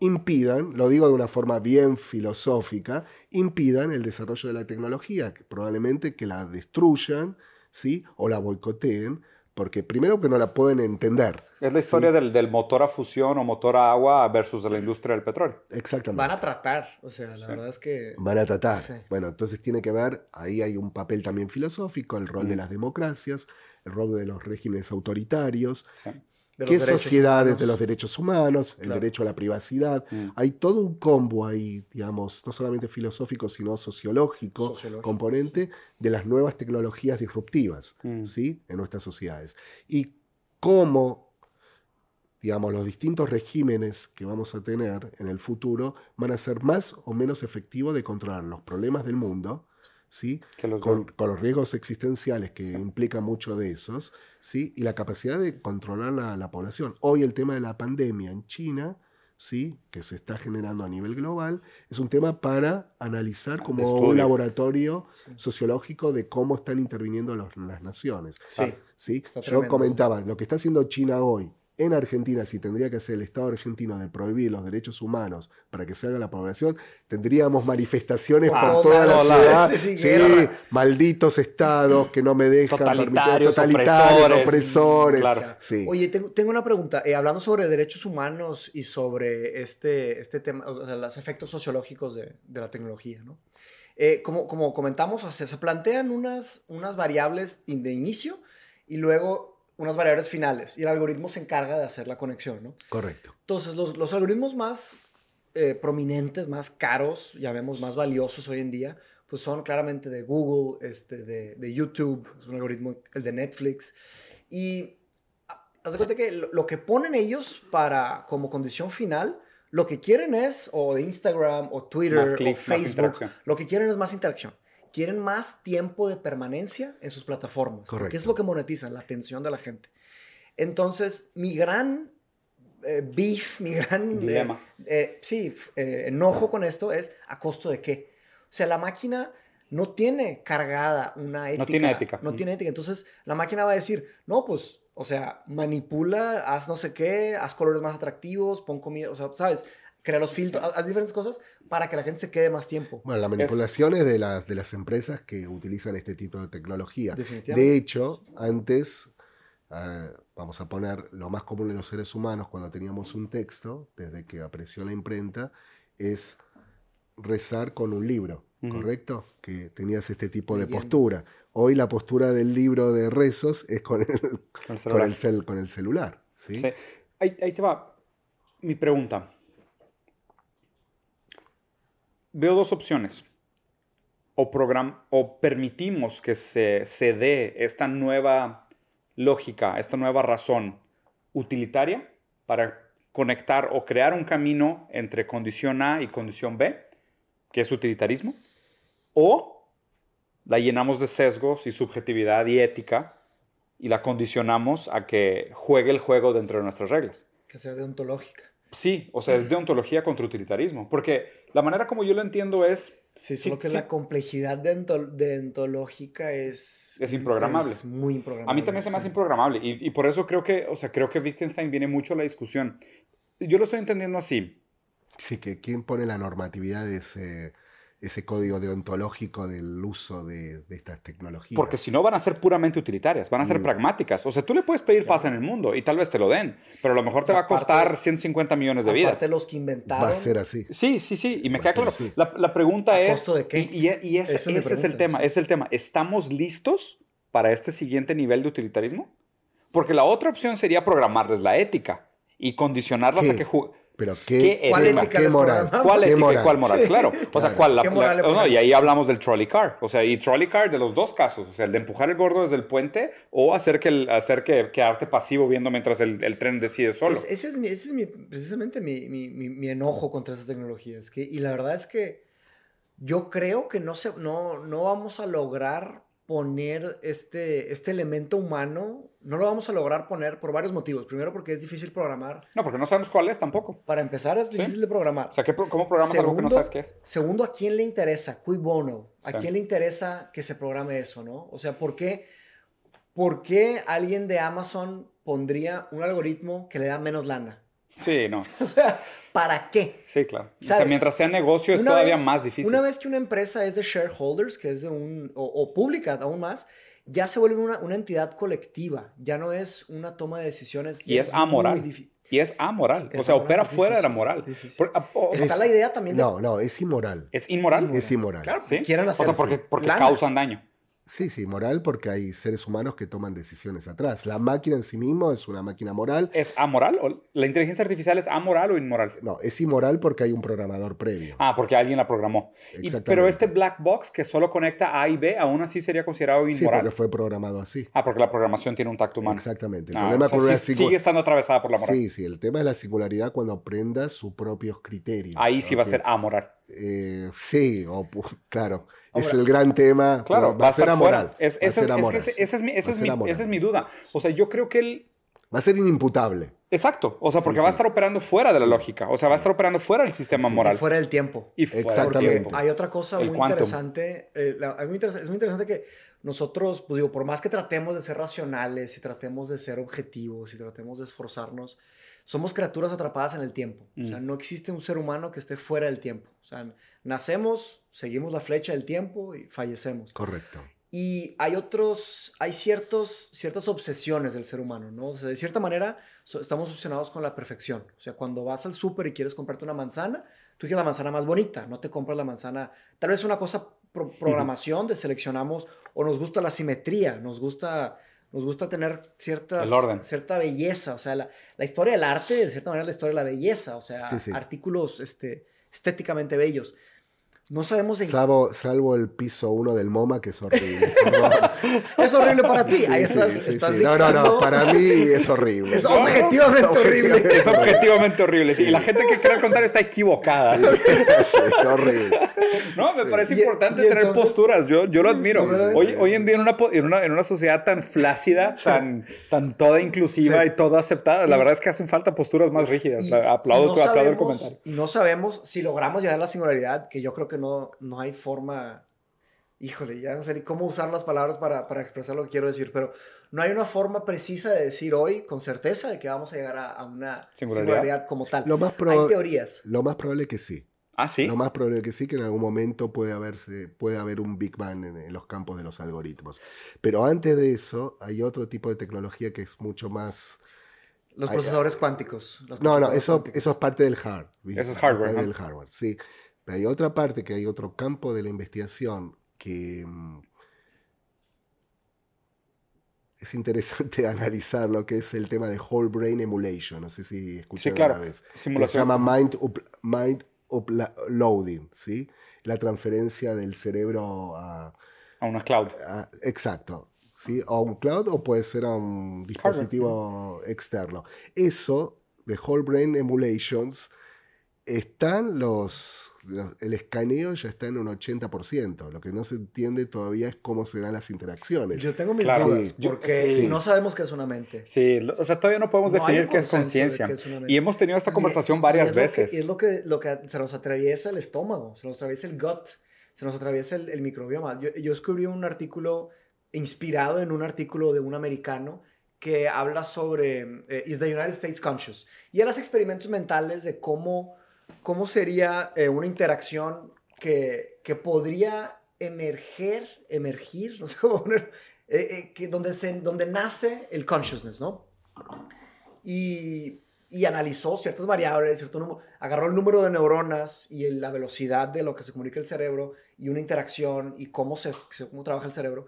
impidan, lo digo de una forma bien filosófica, impidan el desarrollo de la tecnología, probablemente que la destruyan, ¿sí? O la boicoteen, porque primero que no la pueden entender. Es la historia del, motor a fusión o motor a agua versus la industria del petróleo. Exactamente. Van a tratar, o sea, la verdad es que... Van a tratar. Bueno, entonces tiene que ver, ahí hay un papel también filosófico, el rol de las democracias, el rol de los regímenes autoritarios. ¿Qué sociedades de los derechos humanos, el derecho a la privacidad? Mm. Hay todo un combo ahí, digamos, no solamente filosófico, sino sociológico, componente de las nuevas tecnologías disruptivas mm. ¿sí? en nuestras sociedades. Y cómo, digamos, los distintos regímenes que vamos a tener en el futuro van a ser más o menos efectivos de controlar los problemas del mundo, ¿sí? con, los riesgos existenciales que implican mucho de esos, ¿sí? y la capacidad de controlar la, la, población. Hoy el tema de la pandemia en China, ¿sí? que se está generando a nivel global, es un tema para analizar como un laboratorio sociológico de cómo están interviniendo las naciones. Sí. ¿sí? Yo comentaba, lo que está haciendo China hoy en Argentina, si tendría que ser el Estado argentino de prohibir los derechos humanos para que se haga la población, tendríamos manifestaciones por toda la ciudad. Sí, malditos estados que no me dejan totalitarios, totalitarios opresores. Oye, tengo, una pregunta. Eh, hablando sobre derechos humanos y sobre este, este tema, o sea, los efectos sociológicos de, de la tecnología, ¿no? Eh, como, como comentamos, se, se plantean unas, unas variables de inicio y luego unas variables finales y el algoritmo se encarga de hacer la conexión, ¿no? Correcto. Entonces, los, los algoritmos más eh, prominentes, más caros, llamemos más valiosos hoy en día, pues son claramente de Google, este, de, de YouTube, es un algoritmo, el de Netflix. Y haz de cuenta que lo, lo, que ponen ellos para, como condición final, lo que quieren es, o Instagram, o Twitter, o Facebook, lo que quieren es más interacción quieren más tiempo de permanencia en sus plataformas. Correcto. Porque es lo que monetizan, la atención de la gente. Entonces, mi gran eh, beef, mi gran... Dilema. Eh, sí, eh, enojo con esto es a costo de qué. O sea, la máquina no tiene cargada una ética. No tiene ética. No tiene ética. Entonces, la máquina va a decir, no, pues, o sea, manipula, haz no sé qué, haz colores más atractivos, pon comida, o sea, ¿sabes? Crea los filtros, haz diferentes cosas para que la gente se quede más tiempo. Bueno, la manipulación es, de, las, de las empresas que utilizan este tipo de tecnología. De hecho, antes, uh, vamos a poner lo más común en los seres humanos cuando teníamos un texto, desde que apareció la imprenta, es rezar con un libro, ¿correcto? Que tenías este tipo de postura. Hoy la postura del libro de rezos es con el, con el celular. Con el, cel, con el celular ¿sí? sí. Ahí, ahí te va mi pregunta veo dos opciones. O, o permitimos que se, se dé esta nueva lógica, esta nueva razón utilitaria para conectar o crear un camino entre condición A y condición B, que es utilitarismo, o la llenamos de sesgos y subjetividad y ética y la condicionamos a que juegue el juego dentro de nuestras reglas. Que sea deontológica. Sí, o sea, es deontología contra utilitarismo, porque la manera como yo lo entiendo es... Sí, solo que la complejidad deontológica es... Es improgramable. Es muy improgramable. A mí también se me hace improgramable y, y, por eso creo que, o sea, creo que Wittgenstein viene mucho a la discusión. Yo lo estoy entendiendo así. Sí, que quién pone la normatividad de ese ese código deontológico del uso de, estas tecnologías. Porque si no van a ser puramente utilitarias, van a ser mm. pragmáticas. O sea, tú le puedes pedir paz en el mundo y tal vez te lo den, pero a lo mejor te va a costar 150 millones de vidas. Aparte los que inventaron. Va a ser así. Sí, sí, sí. Y me queda claro. La, la, pregunta es... ¿Costo de qué? Y, y, ese, es el tema, es el tema. ¿Estamos listos para este siguiente nivel de utilitarismo? Porque la otra opción sería programarles la ética y condicionarlas a que pero qué, ¿Cuál ética qué moral? ¿Cuál ética cuál moral? Claro. O sea, ¿cuál? La, y ahí hablamos del trolley car. O sea, y trolley car de los dos casos. O sea, el de empujar el gordo desde el puente o hacer que, el, hacer que quedarte pasivo viendo mientras el, el tren decide solo. ese es, mi, ese es mi, precisamente mi, mi, mi, enojo contra esas tecnologías. Que, y la verdad es que yo creo que no, se, no, no vamos a lograr poner este, este elemento humano, no lo vamos a lograr poner por varios motivos. Primero porque es difícil programar. No, porque no sabemos cuál es tampoco. Para empezar es difícil de programar. O sea, ¿cómo programas algo que no sabes qué es? Segundo, ¿a quién le interesa? Cui bono. ¿A quién le interesa que se programe eso, no? O sea, ¿por qué, ¿por qué alguien de Amazon pondría un algoritmo que le da menos lana? Sí, no. o sea, ¿para qué? Sí, claro. O sea, mientras sea negocio es todavía más difícil. Una vez que una empresa es de shareholders, que es de un, o, pública aún más, ya se vuelve una, una, entidad colectiva, ya no es una toma de decisiones. Y es, amoral. Y es amoral. o sea, opera fuera de la moral. Ah, Está la idea también de... No, no, es inmoral. ¿Es inmoral? Es inmoral. Claro, ¿sí? Quieren hacer o sea, porque, porque causan daño. Sí, sí, moral porque hay seres humanos que toman decisiones atrás. La máquina en sí mismo es una máquina moral. ¿Es amoral? ¿O ¿La inteligencia artificial es amoral o inmoral? No, es inmoral porque hay un programador previo. Ah, porque alguien la programó. pero este black box que solo conecta A y B, aún así sería considerado inmoral. Sí, porque fue programado así. Ah, porque la programación tiene un tacto humano. Exactamente. El ah, problema con sigue estando atravesada por la moral. Sí, sí. El tema es la singularidad cuando aprenda sus propios criterios. Ahí sí va a ser amoral. Eh, sí, o, claro es el gran tema. Claro, va, a ser amoral. esa es mi duda. O sea, yo creo que él... Va a ser inimputable. Exacto, o sea, porque va a estar operando fuera de la lógica, o sea, va a estar operando fuera del sistema moral. Y fuera del tiempo. Y fuera Exactamente. Del tiempo. Hay otra cosa muy interesante, eh, es muy interesante que nosotros, pues digo, por más que tratemos de ser racionales y tratemos de ser objetivos y tratemos de esforzarnos, somos criaturas atrapadas en el tiempo. O sea, mm. no existe un ser humano que esté fuera del tiempo. O sea, nacemos, seguimos la flecha del tiempo y fallecemos. Correcto. Y hay otros, hay ciertos, ciertas obsesiones del ser humano, ¿no? O sea, de cierta manera estamos obsesionados con la perfección. O sea, cuando vas al súper y quieres comprarte una manzana, tú quieres la manzana más bonita, no te compras la manzana, tal vez una cosa programación de seleccionamos o nos gusta la simetría, nos gusta nos gusta tener ciertas, cierta belleza, o sea, la, la, historia del arte, de cierta manera, la historia de la belleza, o sea, artículos este, estéticamente bellos. No sabemos en... Salvo, salvo el piso 1 del MoMA, que es horrible. es horrible para ti. Ahí estás, estás No, no, no. Para mí es horrible. Es objetivamente horrible. Es objetivamente horrible. Y la gente que quiere contar está equivocada. Sí, es horrible. No, me parece importante tener posturas. Yo, yo lo admiro. Hoy, hoy en día, en una, en una, en una sociedad tan flácida, tan, tan toda inclusiva y toda aceptada, la verdad es que hacen falta posturas más rígidas. aplaudo, aplaudo el comentario. Y no sabemos si logramos llegar a la singularidad, que yo creo que no, no hay forma, híjole, ya no sé ni cómo usar las palabras para, para, expresar lo que quiero decir, pero no hay una forma precisa de decir hoy con certeza de que vamos a llegar a, una singularidad. como tal. Lo más hay teorías. Lo más probable que sí. Ah, sí. Lo más probable que sí, que en algún momento puede, haberse, puede haber un Big Bang en, los campos de los algoritmos. Pero antes de eso, hay otro tipo de tecnología que es mucho más... Los procesadores cuánticos. no, no, eso, eso es parte del hardware. Eso es hardware. Parte del hardware, sí. Pero hay otra parte, que hay otro campo de la investigación que mm, es interesante analizar lo que es el tema de whole brain emulation. No sé si escucharon sí, claro. vez. Se llama mind, mind uploading, ¿sí? La transferencia del cerebro a... A una cloud. exacto. ¿sí? A un cloud o puede ser a un dispositivo externo. Eso, de whole brain emulations, están los, el escaneo ya está en un 80%. Lo que no se entiende todavía es cómo se dan las interacciones. Yo tengo mis dudas, porque no sabemos qué es una mente. Sí, o sea, todavía no podemos definir qué es conciencia. Y hemos tenido esta conversación varias veces. y es lo que, lo que se nos atraviesa el estómago, se nos atraviesa el gut, se nos atraviesa el, microbioma. Yo, yo escribí un artículo inspirado en un artículo de un americano que habla sobre eh, Is the United States Conscious? Y eran experimentos mentales de cómo ¿cómo sería eh, una interacción que, que, podría emerger, emergir, no sé cómo poner, eh, eh, que donde, se, donde nace el consciousness, ¿no? Y, y analizó ciertas variables, cierto número, agarró el número de neuronas y la velocidad de lo que se comunica el cerebro y una interacción y cómo, se, cómo trabaja el cerebro.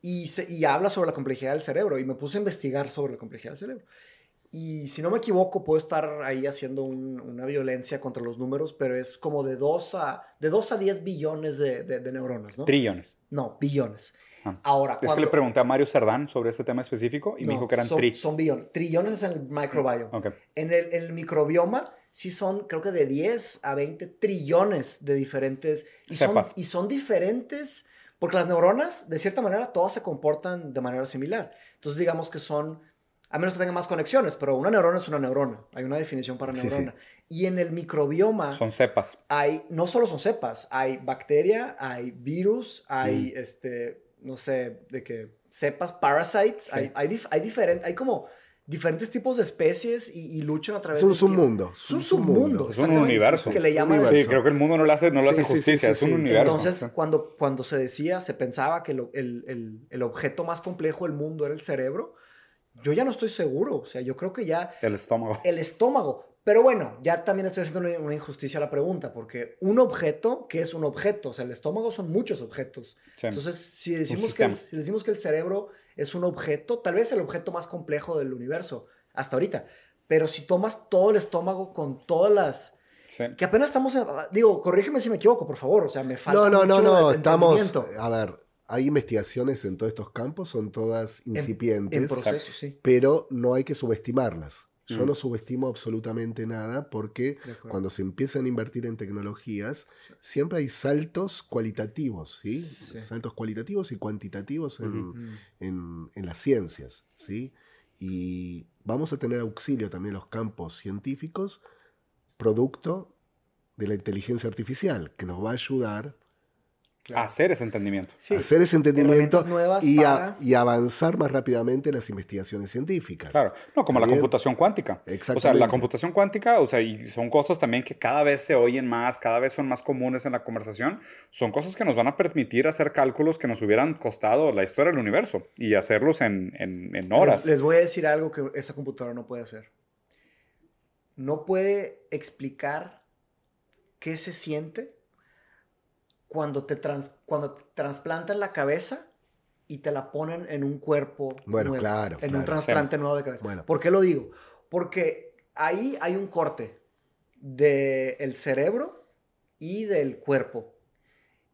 Y, y habla sobre la complejidad del cerebro y me puse a investigar sobre la complejidad del cerebro. Y si no me equivoco, puedo estar ahí haciendo una violencia contra los números, pero es como de 2 a, de 2 a 10 billones de, de, neuronas, ¿no? Trillones. No, billones. Ah. Ahora, es que le pregunté a Mario Cerdán sobre este tema específico y me dijo que eran son, son billones. Trillones es en el microbiome. En, el, el, microbioma sí son, creo que de 10 a 20 trillones de diferentes... Y Son, y son diferentes, porque las neuronas, de cierta manera, todas se comportan de manera similar. Entonces, digamos que son a menos que tenga más conexiones, pero una neurona es una neurona. Hay una definición para neurona. Y en el microbioma... Son cepas. Hay, no solo son cepas, hay bacteria, hay virus, hay, mm. este, no sé, de qué, cepas, parasites, hay, hay, hay, hay como diferentes tipos de especies y, luchan a través de... Es un mundo. Es un submundo. Es un universo. Que le llaman sí, creo que el mundo no le hace, no le hace justicia, es un universo. Entonces, cuando, cuando se decía, se pensaba que el, el, el objeto más complejo del mundo era el cerebro, yo ya no estoy seguro. O sea, yo creo que ya... El estómago. El estómago. Pero bueno, ya también estoy haciendo una, injusticia a la pregunta, porque un objeto, ¿qué es un objeto? O sea, el estómago son muchos objetos. Entonces, si decimos, que el, si decimos que el cerebro es un objeto, tal vez el objeto más complejo del universo, hasta ahorita. Pero si tomas todo el estómago con todas las... Que apenas estamos... Digo, corrígeme si me equivoco, por favor. O sea, me falta... No, no, no, no. Estamos... A ver, hay investigaciones en todos estos campos, son todas incipientes. En, proceso, sí. Pero no hay que subestimarlas. Yo mm. no subestimo absolutamente nada porque cuando se empiezan a invertir en tecnologías, siempre hay saltos cualitativos, ¿sí? Saltos cualitativos y cuantitativos en, en, en, las ciencias, ¿sí? Y vamos a tener auxilio también los campos científicos, producto de la inteligencia artificial, que nos va a ayudar hacer ese entendimiento. hacer ese entendimiento y, y, avanzar más rápidamente en las investigaciones científicas. Claro, no, como la computación cuántica. Exactamente. O sea, la computación cuántica, o sea, y son cosas también que cada vez se oyen más, cada vez son más comunes en la conversación, son cosas que nos van a permitir hacer cálculos que nos hubieran costado la historia del universo y hacerlos en, en, en horas. Les, les voy a decir algo que esa computadora no puede hacer. No puede explicar qué se siente cuando te, trans, cuando trasplantan la cabeza y te la ponen en un cuerpo bueno, nuevo, claro, en un trasplante nuevo de cabeza. ¿Por qué lo digo? Porque ahí hay un corte del cerebro y del cuerpo.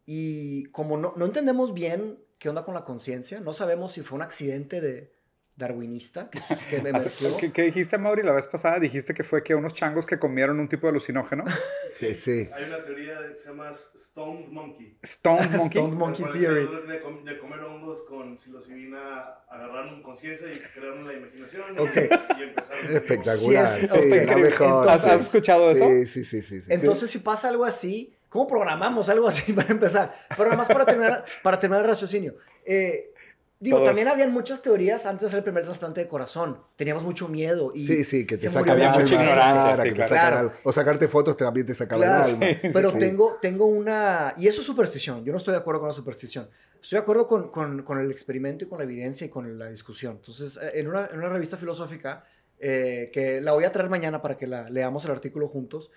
Y como no, no entendemos bien qué onda con la conciencia, no sabemos si fue un accidente de, darwinista que, que ¿Qué, dijiste, Mauri, la vez pasada? Dijiste que fue que unos changos que comieron un tipo de alucinógeno. Sí, sí. Hay una teoría que se llama Stone Monkey. Stone Monkey. Stone Monkey Theory. De, de, comer hongos con psilocibina, agarraron conciencia y crearon la imaginación. Okay. Y, empezaron Espectacular. Sí, sí, la mejor. ¿Has, ¿Has, escuchado eso? Sí, sí, sí. sí, Entonces, si pasa algo así, ¿cómo programamos algo así para empezar? Pero nada más para terminar, para terminar el raciocinio. Eh, Digo, también habían muchas teorías antes de hacer el primer trasplante de corazón. Teníamos mucho miedo. Y sí, sí, que te sacan el alma. O sacarte fotos también te sacaban el alma. Pero tengo, tengo una... Y eso es superstición. Yo no estoy de acuerdo con la superstición. Estoy de acuerdo con, con, con el experimento y con la evidencia y con la discusión. Entonces, eh, en una, en una revista filosófica, eh, que la voy a traer mañana para que la leamos el artículo juntos,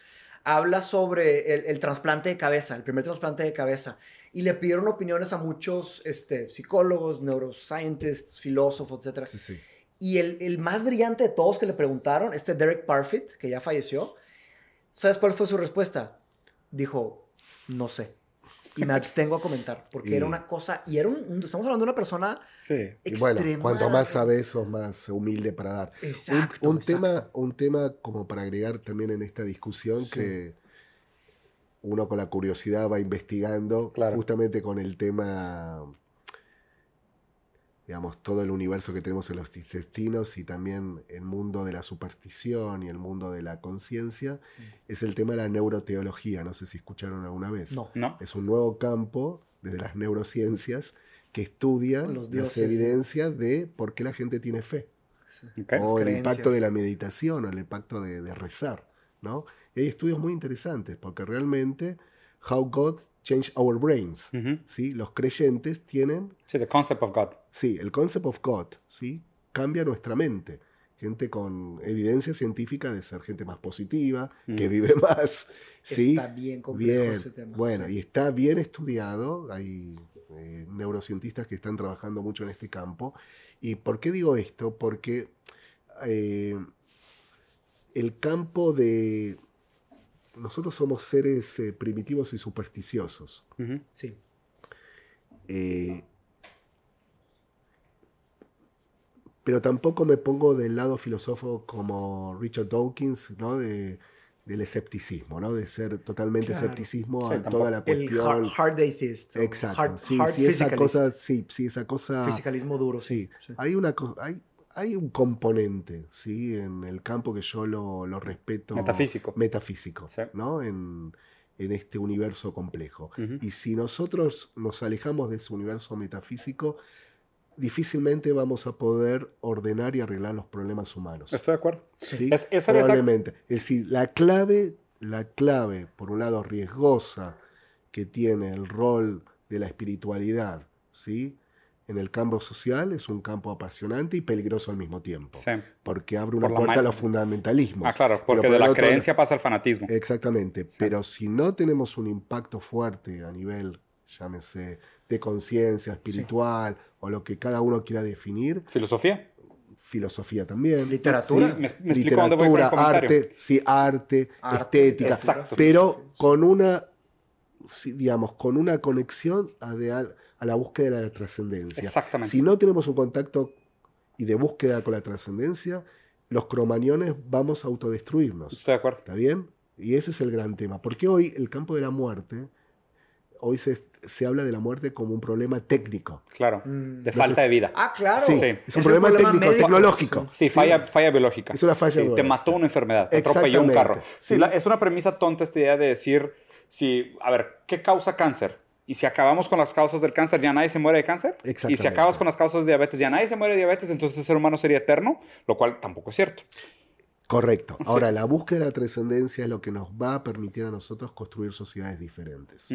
habla sobre el, el trasplante de cabeza, el primer trasplante de cabeza y le pidieron opiniones a muchos este, psicólogos, neuroscientists, filósofos, etc. Sí, sí. Y el, el, más brillante de todos que le preguntaron, este Derek Parfit, que ya falleció, ¿sabes cuál fue su respuesta? Dijo, no sé. Y me abstengo a comentar, porque era una cosa, y era un, estamos hablando de una persona sí. Y bueno, cuanto más sabes, sos más humilde para dar. Exacto. Un, Tema, un tema como para agregar también en esta discusión que uno con la curiosidad va investigando justamente con el tema, digamos, todo el universo que tenemos en los intestinos y también el mundo de la superstición y el mundo de la conciencia, mm. es el tema de la neuroteología. No sé si escucharon alguna vez. No. no. Es un nuevo campo desde las neurociencias que estudia las evidencias de por qué la gente tiene fe. O el impacto de la meditación o el impacto de, de rezar. ¿no? Y hay estudios muy interesantes porque realmente How God Changed Our Brains, ¿sí? Los creyentes tienen... Sí, the concept of God. Sí, el concept of God, ¿sí? Cambia nuestra mente. Gente con evidencia científica de ser gente más positiva, que vive más. ¿sí? Está bien complejo ese tema. Bueno, y está bien estudiado. Hay eh, neurocientistas que están trabajando mucho en este campo. ¿Y por qué digo esto? Porque eh, el campo de... Nosotros somos seres eh, primitivos y supersticiosos. Sí. Eh, pero tampoco me pongo del lado filósofo como Richard Dawkins, ¿no? De, del escepticismo, ¿no? De ser totalmente escepticismo a toda la cuestión. El hard, atheist. Exacto. sí, sí, esa cosa, sí, sí, esa cosa. Fisicalismo duro. Sí. Hay una hay, hay un componente, ¿sí? En el campo que yo lo, respeto. Metafísico. Metafísico, ¿no? En, este universo complejo. Y si nosotros nos alejamos de ese universo metafísico, difícilmente vamos a poder ordenar y arreglar los problemas humanos. Estoy de acuerdo. Sí, probablemente. Es decir, la clave, la clave, por un lado, riesgosa que tiene el rol de la espiritualidad, ¿sí? En el campo social es un campo apasionante y peligroso al mismo tiempo. Sí. Porque abre una puerta a los fundamentalismos. Ah, claro, porque de la creencia pasa al fanatismo. Exactamente. Pero si no tenemos un impacto fuerte a nivel, llámese, de conciencia espiritual o lo que cada uno quiera definir. Filosofía. Filosofía también. Literatura. Sí, me, literatura, arte, sí, arte, estética. Exacto. Pero con una, digamos, con una conexión a a la búsqueda de la trascendencia. Exactamente. Si no tenemos un contacto y de búsqueda con la trascendencia, los cromañones vamos a autodestruirnos. Estoy de acuerdo. ¿Está bien? Y ese es el gran tema. Porque hoy el campo de la muerte, hoy se, se habla de la muerte como un problema técnico. Claro, mm. de falta de vida. Ah, claro. Sí, es un problema, técnico, tecnológico. Sí, falla, falla biológica. Es una falla biológica. Te mató una enfermedad, te atropelló un carro. Sí, es una premisa tonta esta idea de decir, si, a ver, ¿qué causa cáncer? Y si acabamos con las causas del cáncer, ya nadie se muere de cáncer. Y si acabas con las causas de diabetes, ya nadie se muere de diabetes, entonces el ser humano sería eterno, lo cual tampoco es cierto. Correcto. Ahora, la búsqueda de la trascendencia es lo que nos va a permitir a nosotros construir sociedades diferentes.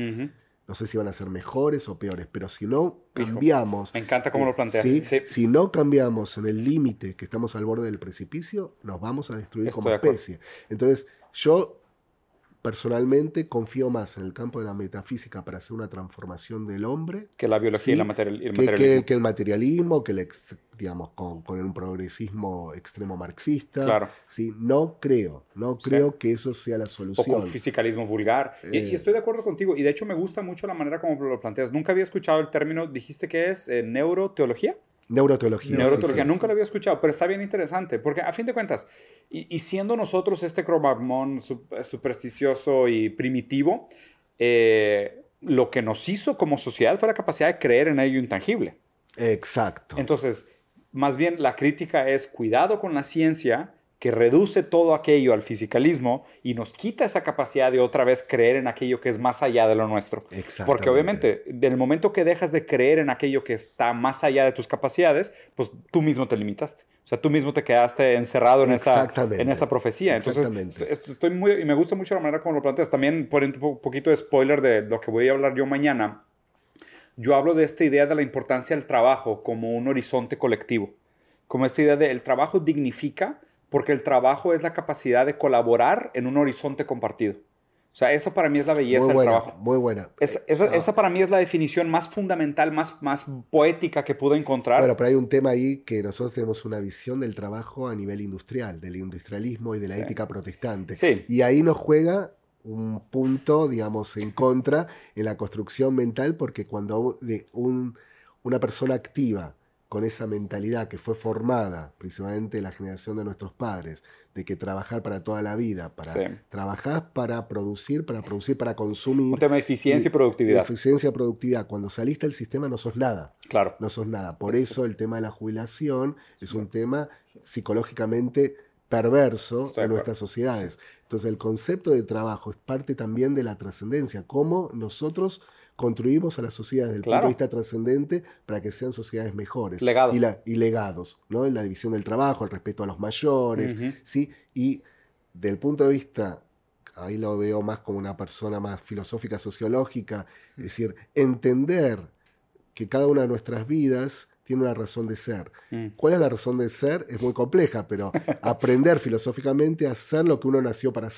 No sé si van a ser mejores o peores, pero si no cambiamos. me encanta cómo lo planteas. Si no cambiamos en el límite que estamos al borde del precipicio, nos vamos a destruir como especie. Entonces, yo personalmente confío más en el campo de la metafísica para hacer una transformación del hombre. Que la biología y el materialismo. Que, el materialismo, que el, digamos, con, con un progresismo extremo marxista. Claro. ¿sí? No creo, no creo que eso sea la solución. O con fisicalismo vulgar. y, eh. estoy de acuerdo contigo. Y de hecho me gusta mucho la manera como lo planteas. Nunca había escuchado el término, dijiste que es eh, neuroteología. Neuroteología. Neuroteología, nunca lo había escuchado, pero está bien interesante, porque a fin de cuentas, y, siendo nosotros este cromagmón supersticioso y primitivo, eh, lo que nos hizo como sociedad fue la capacidad de creer en ello intangible. Exacto. Entonces, más bien la crítica es cuidado con la ciencia que reduce todo aquello al fisicalismo y nos quita esa capacidad de otra vez creer en aquello que es más allá de lo nuestro. Porque obviamente, del momento que dejas de creer en aquello que está más allá de tus capacidades, pues tú mismo te limitaste. O sea, tú mismo te quedaste encerrado en, esa, en esa profecía. Entonces, estoy muy, y me gusta mucho la manera como lo planteas. También poniendo un poquito de spoiler de lo que voy a hablar yo mañana. Yo hablo de esta idea de la importancia del trabajo como un horizonte colectivo. Como esta idea de el trabajo dignifica porque el trabajo es la capacidad de colaborar en un horizonte compartido. O sea, eso para mí es la belleza del trabajo. Muy buena. esa para mí es la definición más fundamental, más, más poética que pude encontrar. Bueno, pero hay un tema ahí que nosotros tenemos una visión del trabajo a nivel industrial, del industrialismo y de la ética protestante. Sí. Y ahí nos juega un punto, digamos, en contra en la construcción mental, porque cuando un, una persona activa con esa mentalidad que fue formada principalmente en la generación de nuestros padres, de que trabajar para toda la vida, para trabajar para producir, para producir, para consumir. Un tema de eficiencia y, productividad. Eficiencia y productividad. Cuando saliste del sistema no sos nada. Claro. No sos nada. Por eso el tema de la jubilación es un tema psicológicamente perverso en nuestras sociedades. Entonces el concepto de trabajo es parte también de la trascendencia, cómo nosotros construimos a las sociedades desde el punto de vista trascendente para que sean sociedades mejores. Legados. Y, legados, ¿no? En la división del trabajo, el respeto a los mayores, ¿sí? Y del punto de vista, ahí lo veo más como una persona más filosófica, sociológica, es decir, entender que cada una de nuestras vidas tiene una razón de ser. Mm. ¿Cuál es la razón de ser? Es muy compleja, pero aprender filosóficamente a hacer lo que uno nació para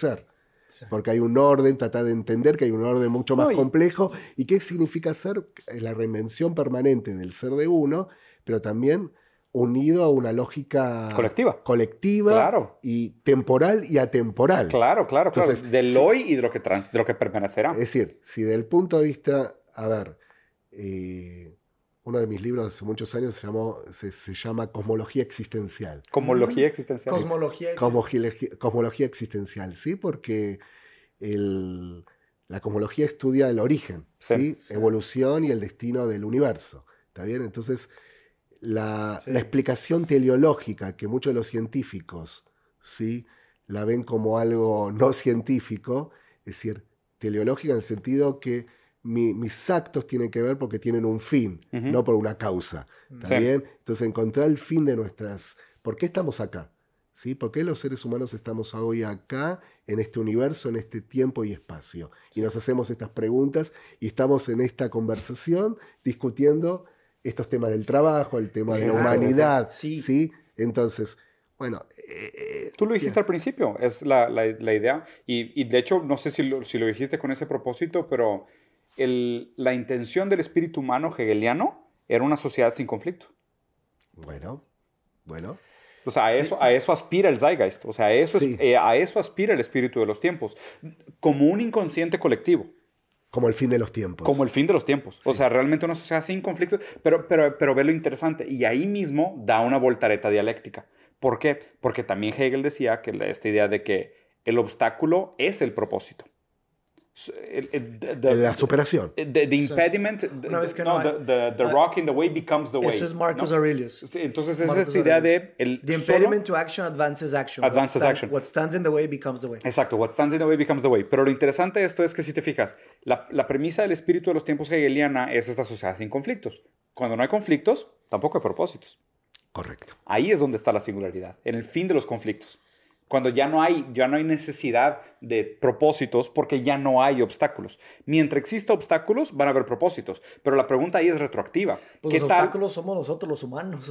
Porque hay un orden, tratar de entender que hay un orden mucho más complejo. ¿Y qué significa ser? La reinvención permanente del ser de uno, pero también unido a una lógica colectiva, colectiva y temporal y atemporal. Claro, claro, Entonces, claro. Del hoy y de lo, que trans, de lo que permanecerá. Es decir, si del punto de vista, a ver, eh, uno de mis libros hace muchos años se, llamó, se, llama Cosmología Existencial. ¿Cosmología Existencial? Cosmología, Cosmología, Existencial, sí, porque la cosmología estudia el origen, sí, evolución y el destino del universo. ¿Está bien? Entonces, la, la, explicación teleológica que muchos de los científicos ¿sí? la ven como algo no científico, es decir, teleológica en el sentido que mis actos tienen que ver porque tienen un fin, no por una causa. ¿También? Entonces, encontrar el fin de nuestras... ¿Por qué estamos acá? ¿Sí? ¿Por qué los seres humanos estamos hoy acá, en este universo, en este tiempo y espacio? Y nos hacemos estas preguntas y estamos en esta conversación discutiendo estos temas del trabajo, el tema de la humanidad. Sí. Entonces, bueno. Eh, Tú lo dijiste al principio, es la, idea. Y, de hecho, no sé si si lo dijiste con ese propósito, pero la intención del espíritu humano hegeliano era una sociedad sin conflicto. Bueno, bueno. O sea, a, eso, a eso aspira el Zeitgeist, o sea, a eso, eh, a eso aspira el espíritu de los tiempos, como un inconsciente colectivo. Como el fin de los tiempos. Como el fin de los tiempos. O sea, realmente una sociedad sin conflicto, pero, pero, pero ve lo interesante. Y ahí mismo da una voltareta dialéctica. ¿Por qué? Porque también Hegel decía que esta idea de que el obstáculo es el propósito. O la superación. The, impediment, Una vez que no, no the, the, rock in the way becomes the way. Eso es Marcus Aurelius. entonces es esta idea de... El the impediment to action advances action. Advances what action. What stands in the way becomes the way. Exacto, what stands in the way becomes the way. Pero lo interesante de esto es que si te fijas, la, la premisa del espíritu de los tiempos hegeliana es esta sociedad sin conflictos. Cuando no hay conflictos, tampoco hay propósitos. Correcto. Ahí es donde está la singularidad, en el fin de los conflictos cuando ya no hay, ya no hay necesidad de propósitos porque ya no hay obstáculos. Mientras exista obstáculos, van a haber propósitos. Pero la pregunta ahí es retroactiva. Pues ¿Qué los tal? obstáculos somos nosotros los humanos.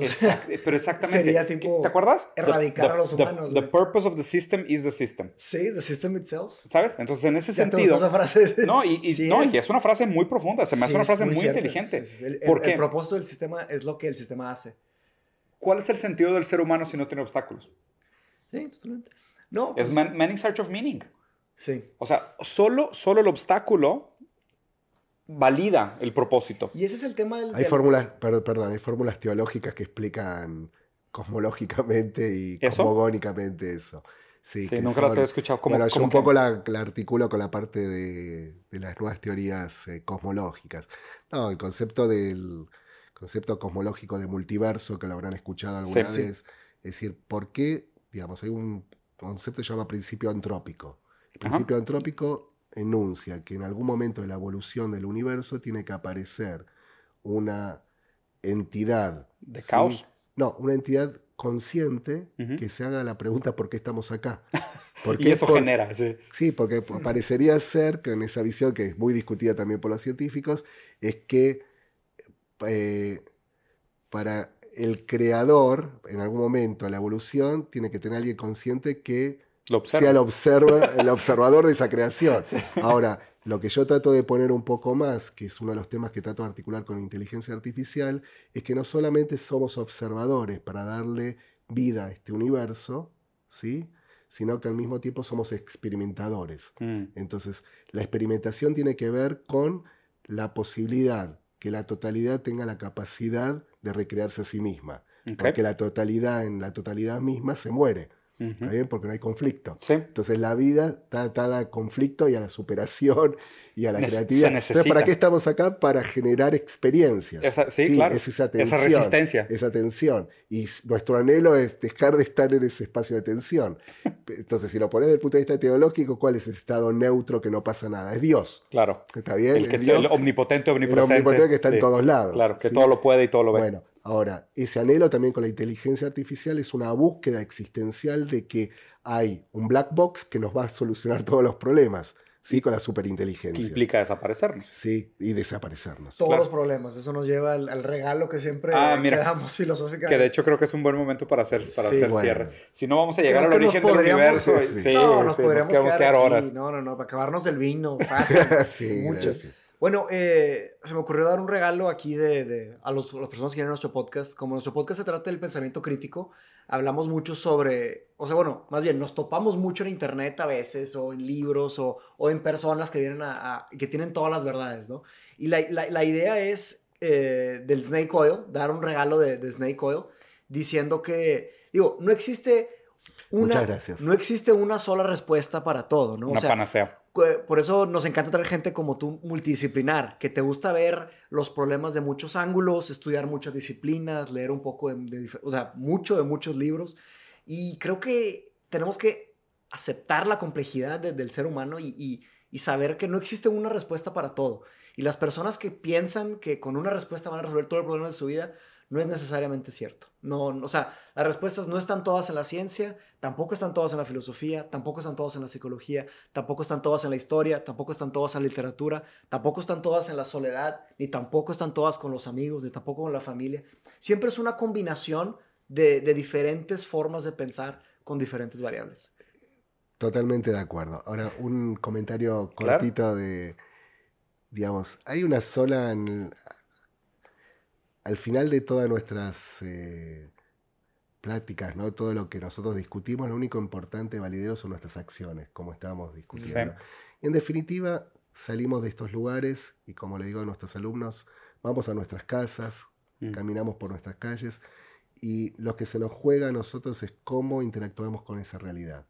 pero exactamente. Sería tipo ¿Te acuerdas? Erradicar a los humanos. The, purpose of the system is the system. Sí, the system itself. ¿Sabes? Entonces, en ese Ya sentido. gustó esa frase. No, y, y- Sí no, es. y es una frase muy profunda. Se me hace Sí, una frase muy, cierta. inteligente. Sí, sí, sí. El, ¿Por el- qué? el propósito del sistema es lo que el sistema hace. ¿Cuál es el sentido del ser humano si no tiene obstáculos? Sí, totalmente. No, Es pues, man, man in search of meaning. sí. O sea, solo, solo el obstáculo valida el propósito. Y ese es el tema del... Hay del- fórmulas, perdón, perdón, hay fórmulas teológicas que explican cosmológicamente y ¿Eso? cosmogónicamente eso. Sí, Sí, que nunca las son- he escuchado. ¿Cómo- bueno, yo un que? poco la, la articulo con la parte de, de las nuevas teorías eh, cosmológicas. No, el concepto del concepto cosmológico de multiverso, que lo habrán escuchado alguna Sí, sí. vez. Es decir, ¿por qué? Digamos, hay un concepto que se llama principio antrópico. El Ajá. principio antrópico enuncia que en algún momento de la evolución del universo tiene que aparecer una entidad. ¿De ¿sí? caos? No, una entidad consciente que se haga la pregunta ¿por qué estamos acá? ¿Por Y eso por- genera, sí. Sí, porque parecería ser que en esa visión, que es muy discutida también por los científicos, es que eh, para el creador, en algún momento, en la evolución, tiene que tener alguien consciente que Lo sea el, observa, el observador de esa creación. Ahora, lo que yo trato de poner un poco más, que es uno de los temas que trato de articular con la inteligencia artificial, es que no solamente somos observadores para darle vida a este universo, ¿sí? sino que al mismo tiempo somos experimentadores. Mm, Entonces, la experimentación tiene que ver con la posibilidad que la totalidad tenga la capacidad de recrearse a sí misma. Porque la totalidad en la totalidad misma se muere, ¿está bien? Porque no hay conflicto. Sí. Entonces la vida está atada al conflicto y a la superación y a la Nece- creatividad. Entonces. ¿para qué estamos acá? Para generar experiencias. Esa- sí, claro. Es esa Esa tensión. resistencia. Esa tensión. Y nuestro anhelo es dejar de estar en ese espacio de tensión. Entonces, si lo pones desde el punto de vista teológico, ¿cuál es el estado neutro que no pasa nada? Es Dios. Claro. ¿Está bien? El, que, Es Dios. el omnipotente, El omnipresente. omnipotente que está sí. en todos lados. Claro, que ¿sí? todo lo puede y todo lo ve. Bueno, ahora, ese anhelo también con la inteligencia artificial es una búsqueda existencial de que hay un black box que nos va a solucionar todos los problemas, ¿sí? Con la que superinteligencia. implica desaparecernos. Sí, y desaparecernos. Todos Claro. los problemas. Eso nos lleva al, al regalo que siempre Ah, mira. quedamos filosóficamente. Que de hecho creo que es un buen momento para hacer, para Sí, hacer bueno. cierre. Si no, vamos a llegar Creo al que origen del universo. Sí, Sí, sí. no, nos sí, podríamos quedar, horas. No, no, no, para acabarnos del vino, fácil. sí, Muchas. gracias. Bueno, eh, se me ocurrió dar un regalo aquí de, de- a, los, a las personas que vienen a nuestro podcast. Como nuestro podcast se trata del pensamiento crítico, hablamos mucho sobre, o sea, bueno, más bien nos topamos mucho en internet a veces, o en libros, o, o en personas que vienen a, a- que tienen todas las verdades, ¿no? Y la, la- la idea es eh, del Snake Oil, dar un regalo de, de Snake Oil, diciendo que, digo, no existe una, Muchas gracias. no existe una sola respuesta para todo, ¿no? O Una sea, panacea. Por eso nos encanta traer gente como tú, multidisciplinar, que te gusta ver los problemas de muchos ángulos, estudiar muchas disciplinas, leer un poco de, de o sea, mucho de muchos libros. Y creo que tenemos que aceptar la complejidad de- del ser humano y saber que no existe una respuesta para todo. Y las personas que piensan que con una respuesta van a resolver todo el problema de su vida, no es necesariamente cierto. No, no- o sea, las respuestas no están todas en la ciencia, tampoco están todas en la filosofía, tampoco están todas en la psicología, tampoco están todas en la historia, tampoco están todas en la literatura, tampoco están todas en la soledad, ni tampoco están todas con los amigos, ni tampoco con la familia. Siempre es una combinación de, de diferentes formas de pensar con diferentes variables. Totalmente de acuerdo. Ahora, un comentario Claro. cortito de, digamos, hay una sola, en- al final de todas nuestras eh, pláticas, ¿no? Todo lo que nosotros discutimos, lo único importante, validero, son nuestras acciones, como estábamos discutiendo. En definitiva, salimos de estos lugares y como le digo a nuestros alumnos, vamos a nuestras casas, Mm. caminamos por nuestras calles y lo que se nos juega a nosotros es cómo interactuamos con esa realidad.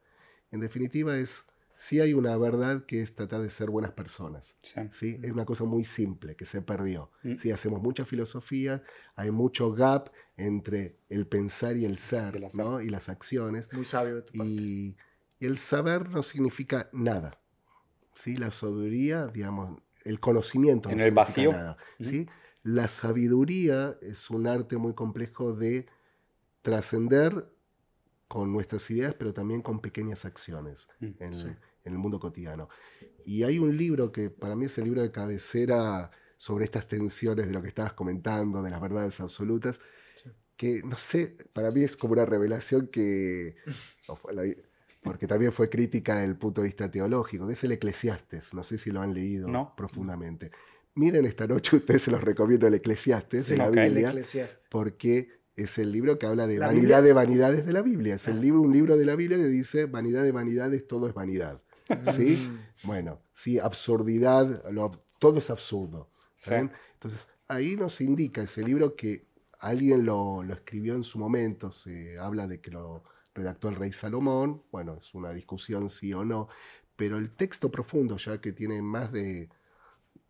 En definitiva es sí hay una verdad que es tratar de ser buenas personas. Sí. Es una cosa muy simple que se perdió. Mm. Sí, hacemos mucha filosofía, hay mucho gap entre el pensar y el ser, ¿no? y las acciones. Muy sabio Y, el saber no significa nada. ¿sí? La sabiduría, digamos, el conocimiento en el vacío. Nada, ¿sí? La sabiduría es un arte muy complejo de trascender con nuestras ideas, pero también con pequeñas acciones mm, en, el mundo cotidiano. Y hay un libro que para mí es el libro de cabecera sobre estas tensiones de lo que estabas comentando, de las verdades absolutas, que no sé, para mí es como una revelación que, porque también fue crítica desde el punto de vista teológico, que es el Eclesiastes, no sé si lo han leído profundamente. Miren esta noche, ustedes se los recomiendo el Eclesiastes de la Biblia, porque es el libro que habla de vanidad de vanidades de la Biblia. Es el ah. libro, un libro de la Biblia que dice vanidad de vanidades, todo es vanidad. ¿Sí? Mm. bueno, sí, absurdidad, todo es absurdo. Entonces, ahí nos indica ese libro que alguien lo, lo, escribió en su momento, se habla de que lo redactó el rey Salomón, bueno, es una discusión sí o no, pero el texto profundo, ya que tiene más de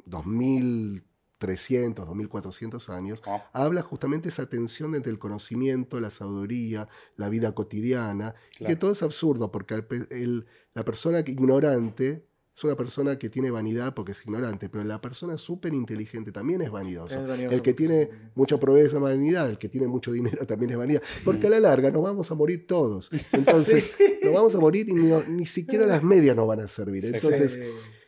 2000 300, 2400 años, ah. habla justamente esa tensión entre el conocimiento, la sabiduría, la vida cotidiana, que todo es absurdo, porque la persona ignorante es una persona que tiene vanidad porque es ignorante, pero la persona súper inteligente también es vanidosa. el que tiene mucha proeza es vanidad, el que tiene mucho dinero también es vanidad, porque a la larga nos vamos a morir todos. Entonces, nos vamos a morir y ni, siquiera las medias nos van a servir. Entonces,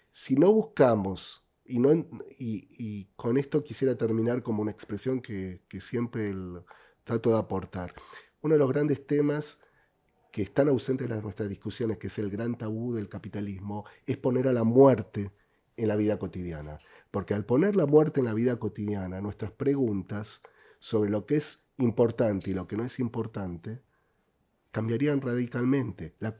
si no buscamos y, con esto quisiera terminar como una expresión que, siempre trato de aportar. Uno de los grandes temas que están ausentes en nuestras discusiones, que es el gran tabú del capitalismo, es poner a la muerte en la vida cotidiana. Porque al poner la muerte en la vida cotidiana, nuestras preguntas sobre lo que es importante y lo que no es importante cambiarían radicalmente. La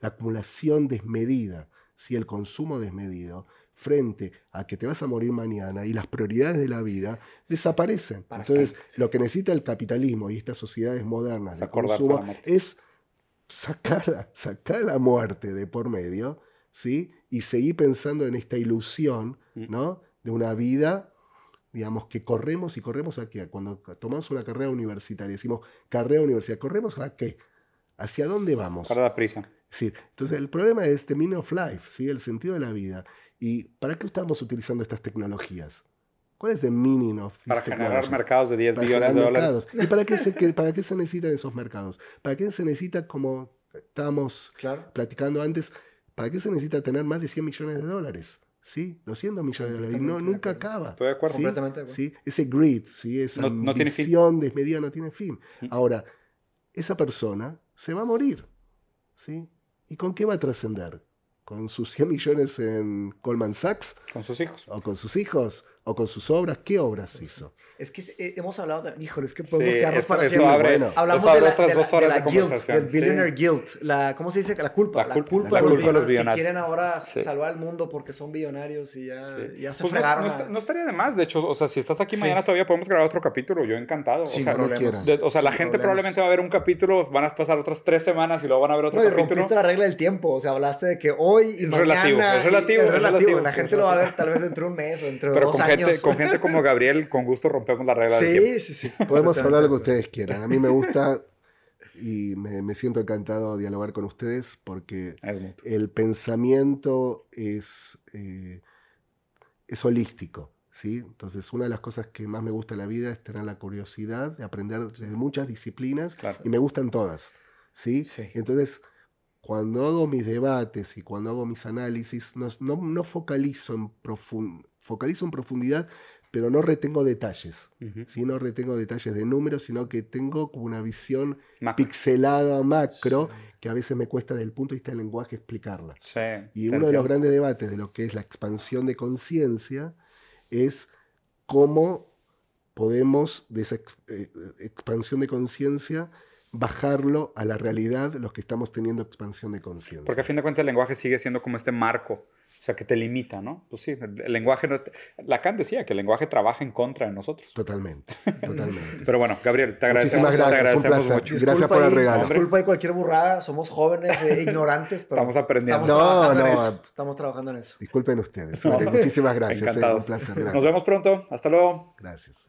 acumulación desmedida, si el consumo desmedido, frente a que te vas a morir mañana y las prioridades de la vida desaparecen. Entonces, lo que necesita el capitalismo y estas sociedades modernas de consumo es sacar, sacar la muerte de por medio, ¿sí? Y seguir pensando en esta ilusión, mm. ¿no? De una vida, digamos, que corremos y corremos a qué? Cuando tomamos una carrera universitaria, decimos carrera universitaria, ¿corremos a qué? ¿Hacia dónde vamos? Para la prisa. Sí, entonces el problema es the meaning of life, ¿sí? el sentido de la vida. ¿Y para qué estamos utilizando estas tecnologías? ¿Cuál es el meaning of Para generar mercados de 10 billones de dólares. ¿Y para qué, se, para qué se necesitan esos mercados? ¿Para qué se necesita, como estábamos platicando antes, para qué se necesita tener más de 100 millones de dólares? ¿sí? 200 millones de dólares. Y no, nunca acaba. Estoy de acuerdo. ¿sí? Completamente. ¿sí? Ese grid, ¿sí? esa no, ambición desmedida no tiene fin. Mm. Ahora, esa persona se va a morir. ¿sí? ¿Y con qué va a trascender? Con sus 100 millones en Goldman Sachs. Con sus hijos. O con sus hijos, o con sus obras. ¿Qué obras hizo? Es que eh, hemos hablado, de, híjole, es que podemos quedarnos para eso Abre, bueno, hablamos de, la, otras dos horas de, conversación. Guilt, del billionaire guilt, la, ¿cómo se dice? La culpa. La culpa, de los billonarios. Que quieren ahora salvar el mundo porque son billonarios y ya, ya se pues fregaron. No, no, estaría de más, de hecho, o sea, si estás aquí mañana todavía podemos grabar otro capítulo, yo encantado. Sí, o, sea, o sea, la gente probablemente va a ver un capítulo, van a pasar otras tres semanas y luego van a ver otro capítulo. rompiste la regla del tiempo, o sea, hablaste de que hoy y es mañana... Relativo, es relativo, es relativo. La gente lo va a ver tal vez dentro de un mes o dentro de dos años. Con gente como Gabriel, con gusto rompemos la regla del tiempo. Sí, sí, sí. Podemos hablar lo que ustedes quieran. A mí me gusta y me, siento encantado de dialogar con ustedes porque el pensamiento es, eh, es holístico. ¿sí? Entonces, una de las cosas que más me gusta en la vida es tener la curiosidad de aprender de muchas disciplinas y me gustan todas. ¿sí? Entonces, cuando hago mis debates y cuando hago mis análisis, no, no, focalizo, en focalizo en profundidad, pero no retengo detalles. No retengo detalles de números, sino que tengo como una visión pixelada macro que a veces me cuesta desde el punto de vista del lenguaje explicarla. y uno de los grandes debates de lo que es la expansión de conciencia es cómo podemos de esa eh, expansión de conciencia bajarlo a la realidad los que estamos teniendo expansión de conciencia. Porque a fin de cuentas el lenguaje sigue siendo como este marco O sea, que te limita, ¿no? Pues sí, el lenguaje, no Lacan decía que el lenguaje trabaja en contra de nosotros. Totalmente, totalmente. Pero bueno, Gabriel, te agradecemos, Muchísimas gracias, te agradecemos mucho. Gracias por el regalo. Disculpa de cualquier burrada, somos jóvenes e ignorantes, pero estamos aprendiendo. Estamos no, no. Estamos trabajando en eso. Disculpen ustedes. muchísimas gracias. Eh, un placer. Gracias. Nos vemos pronto. Hasta luego. Gracias.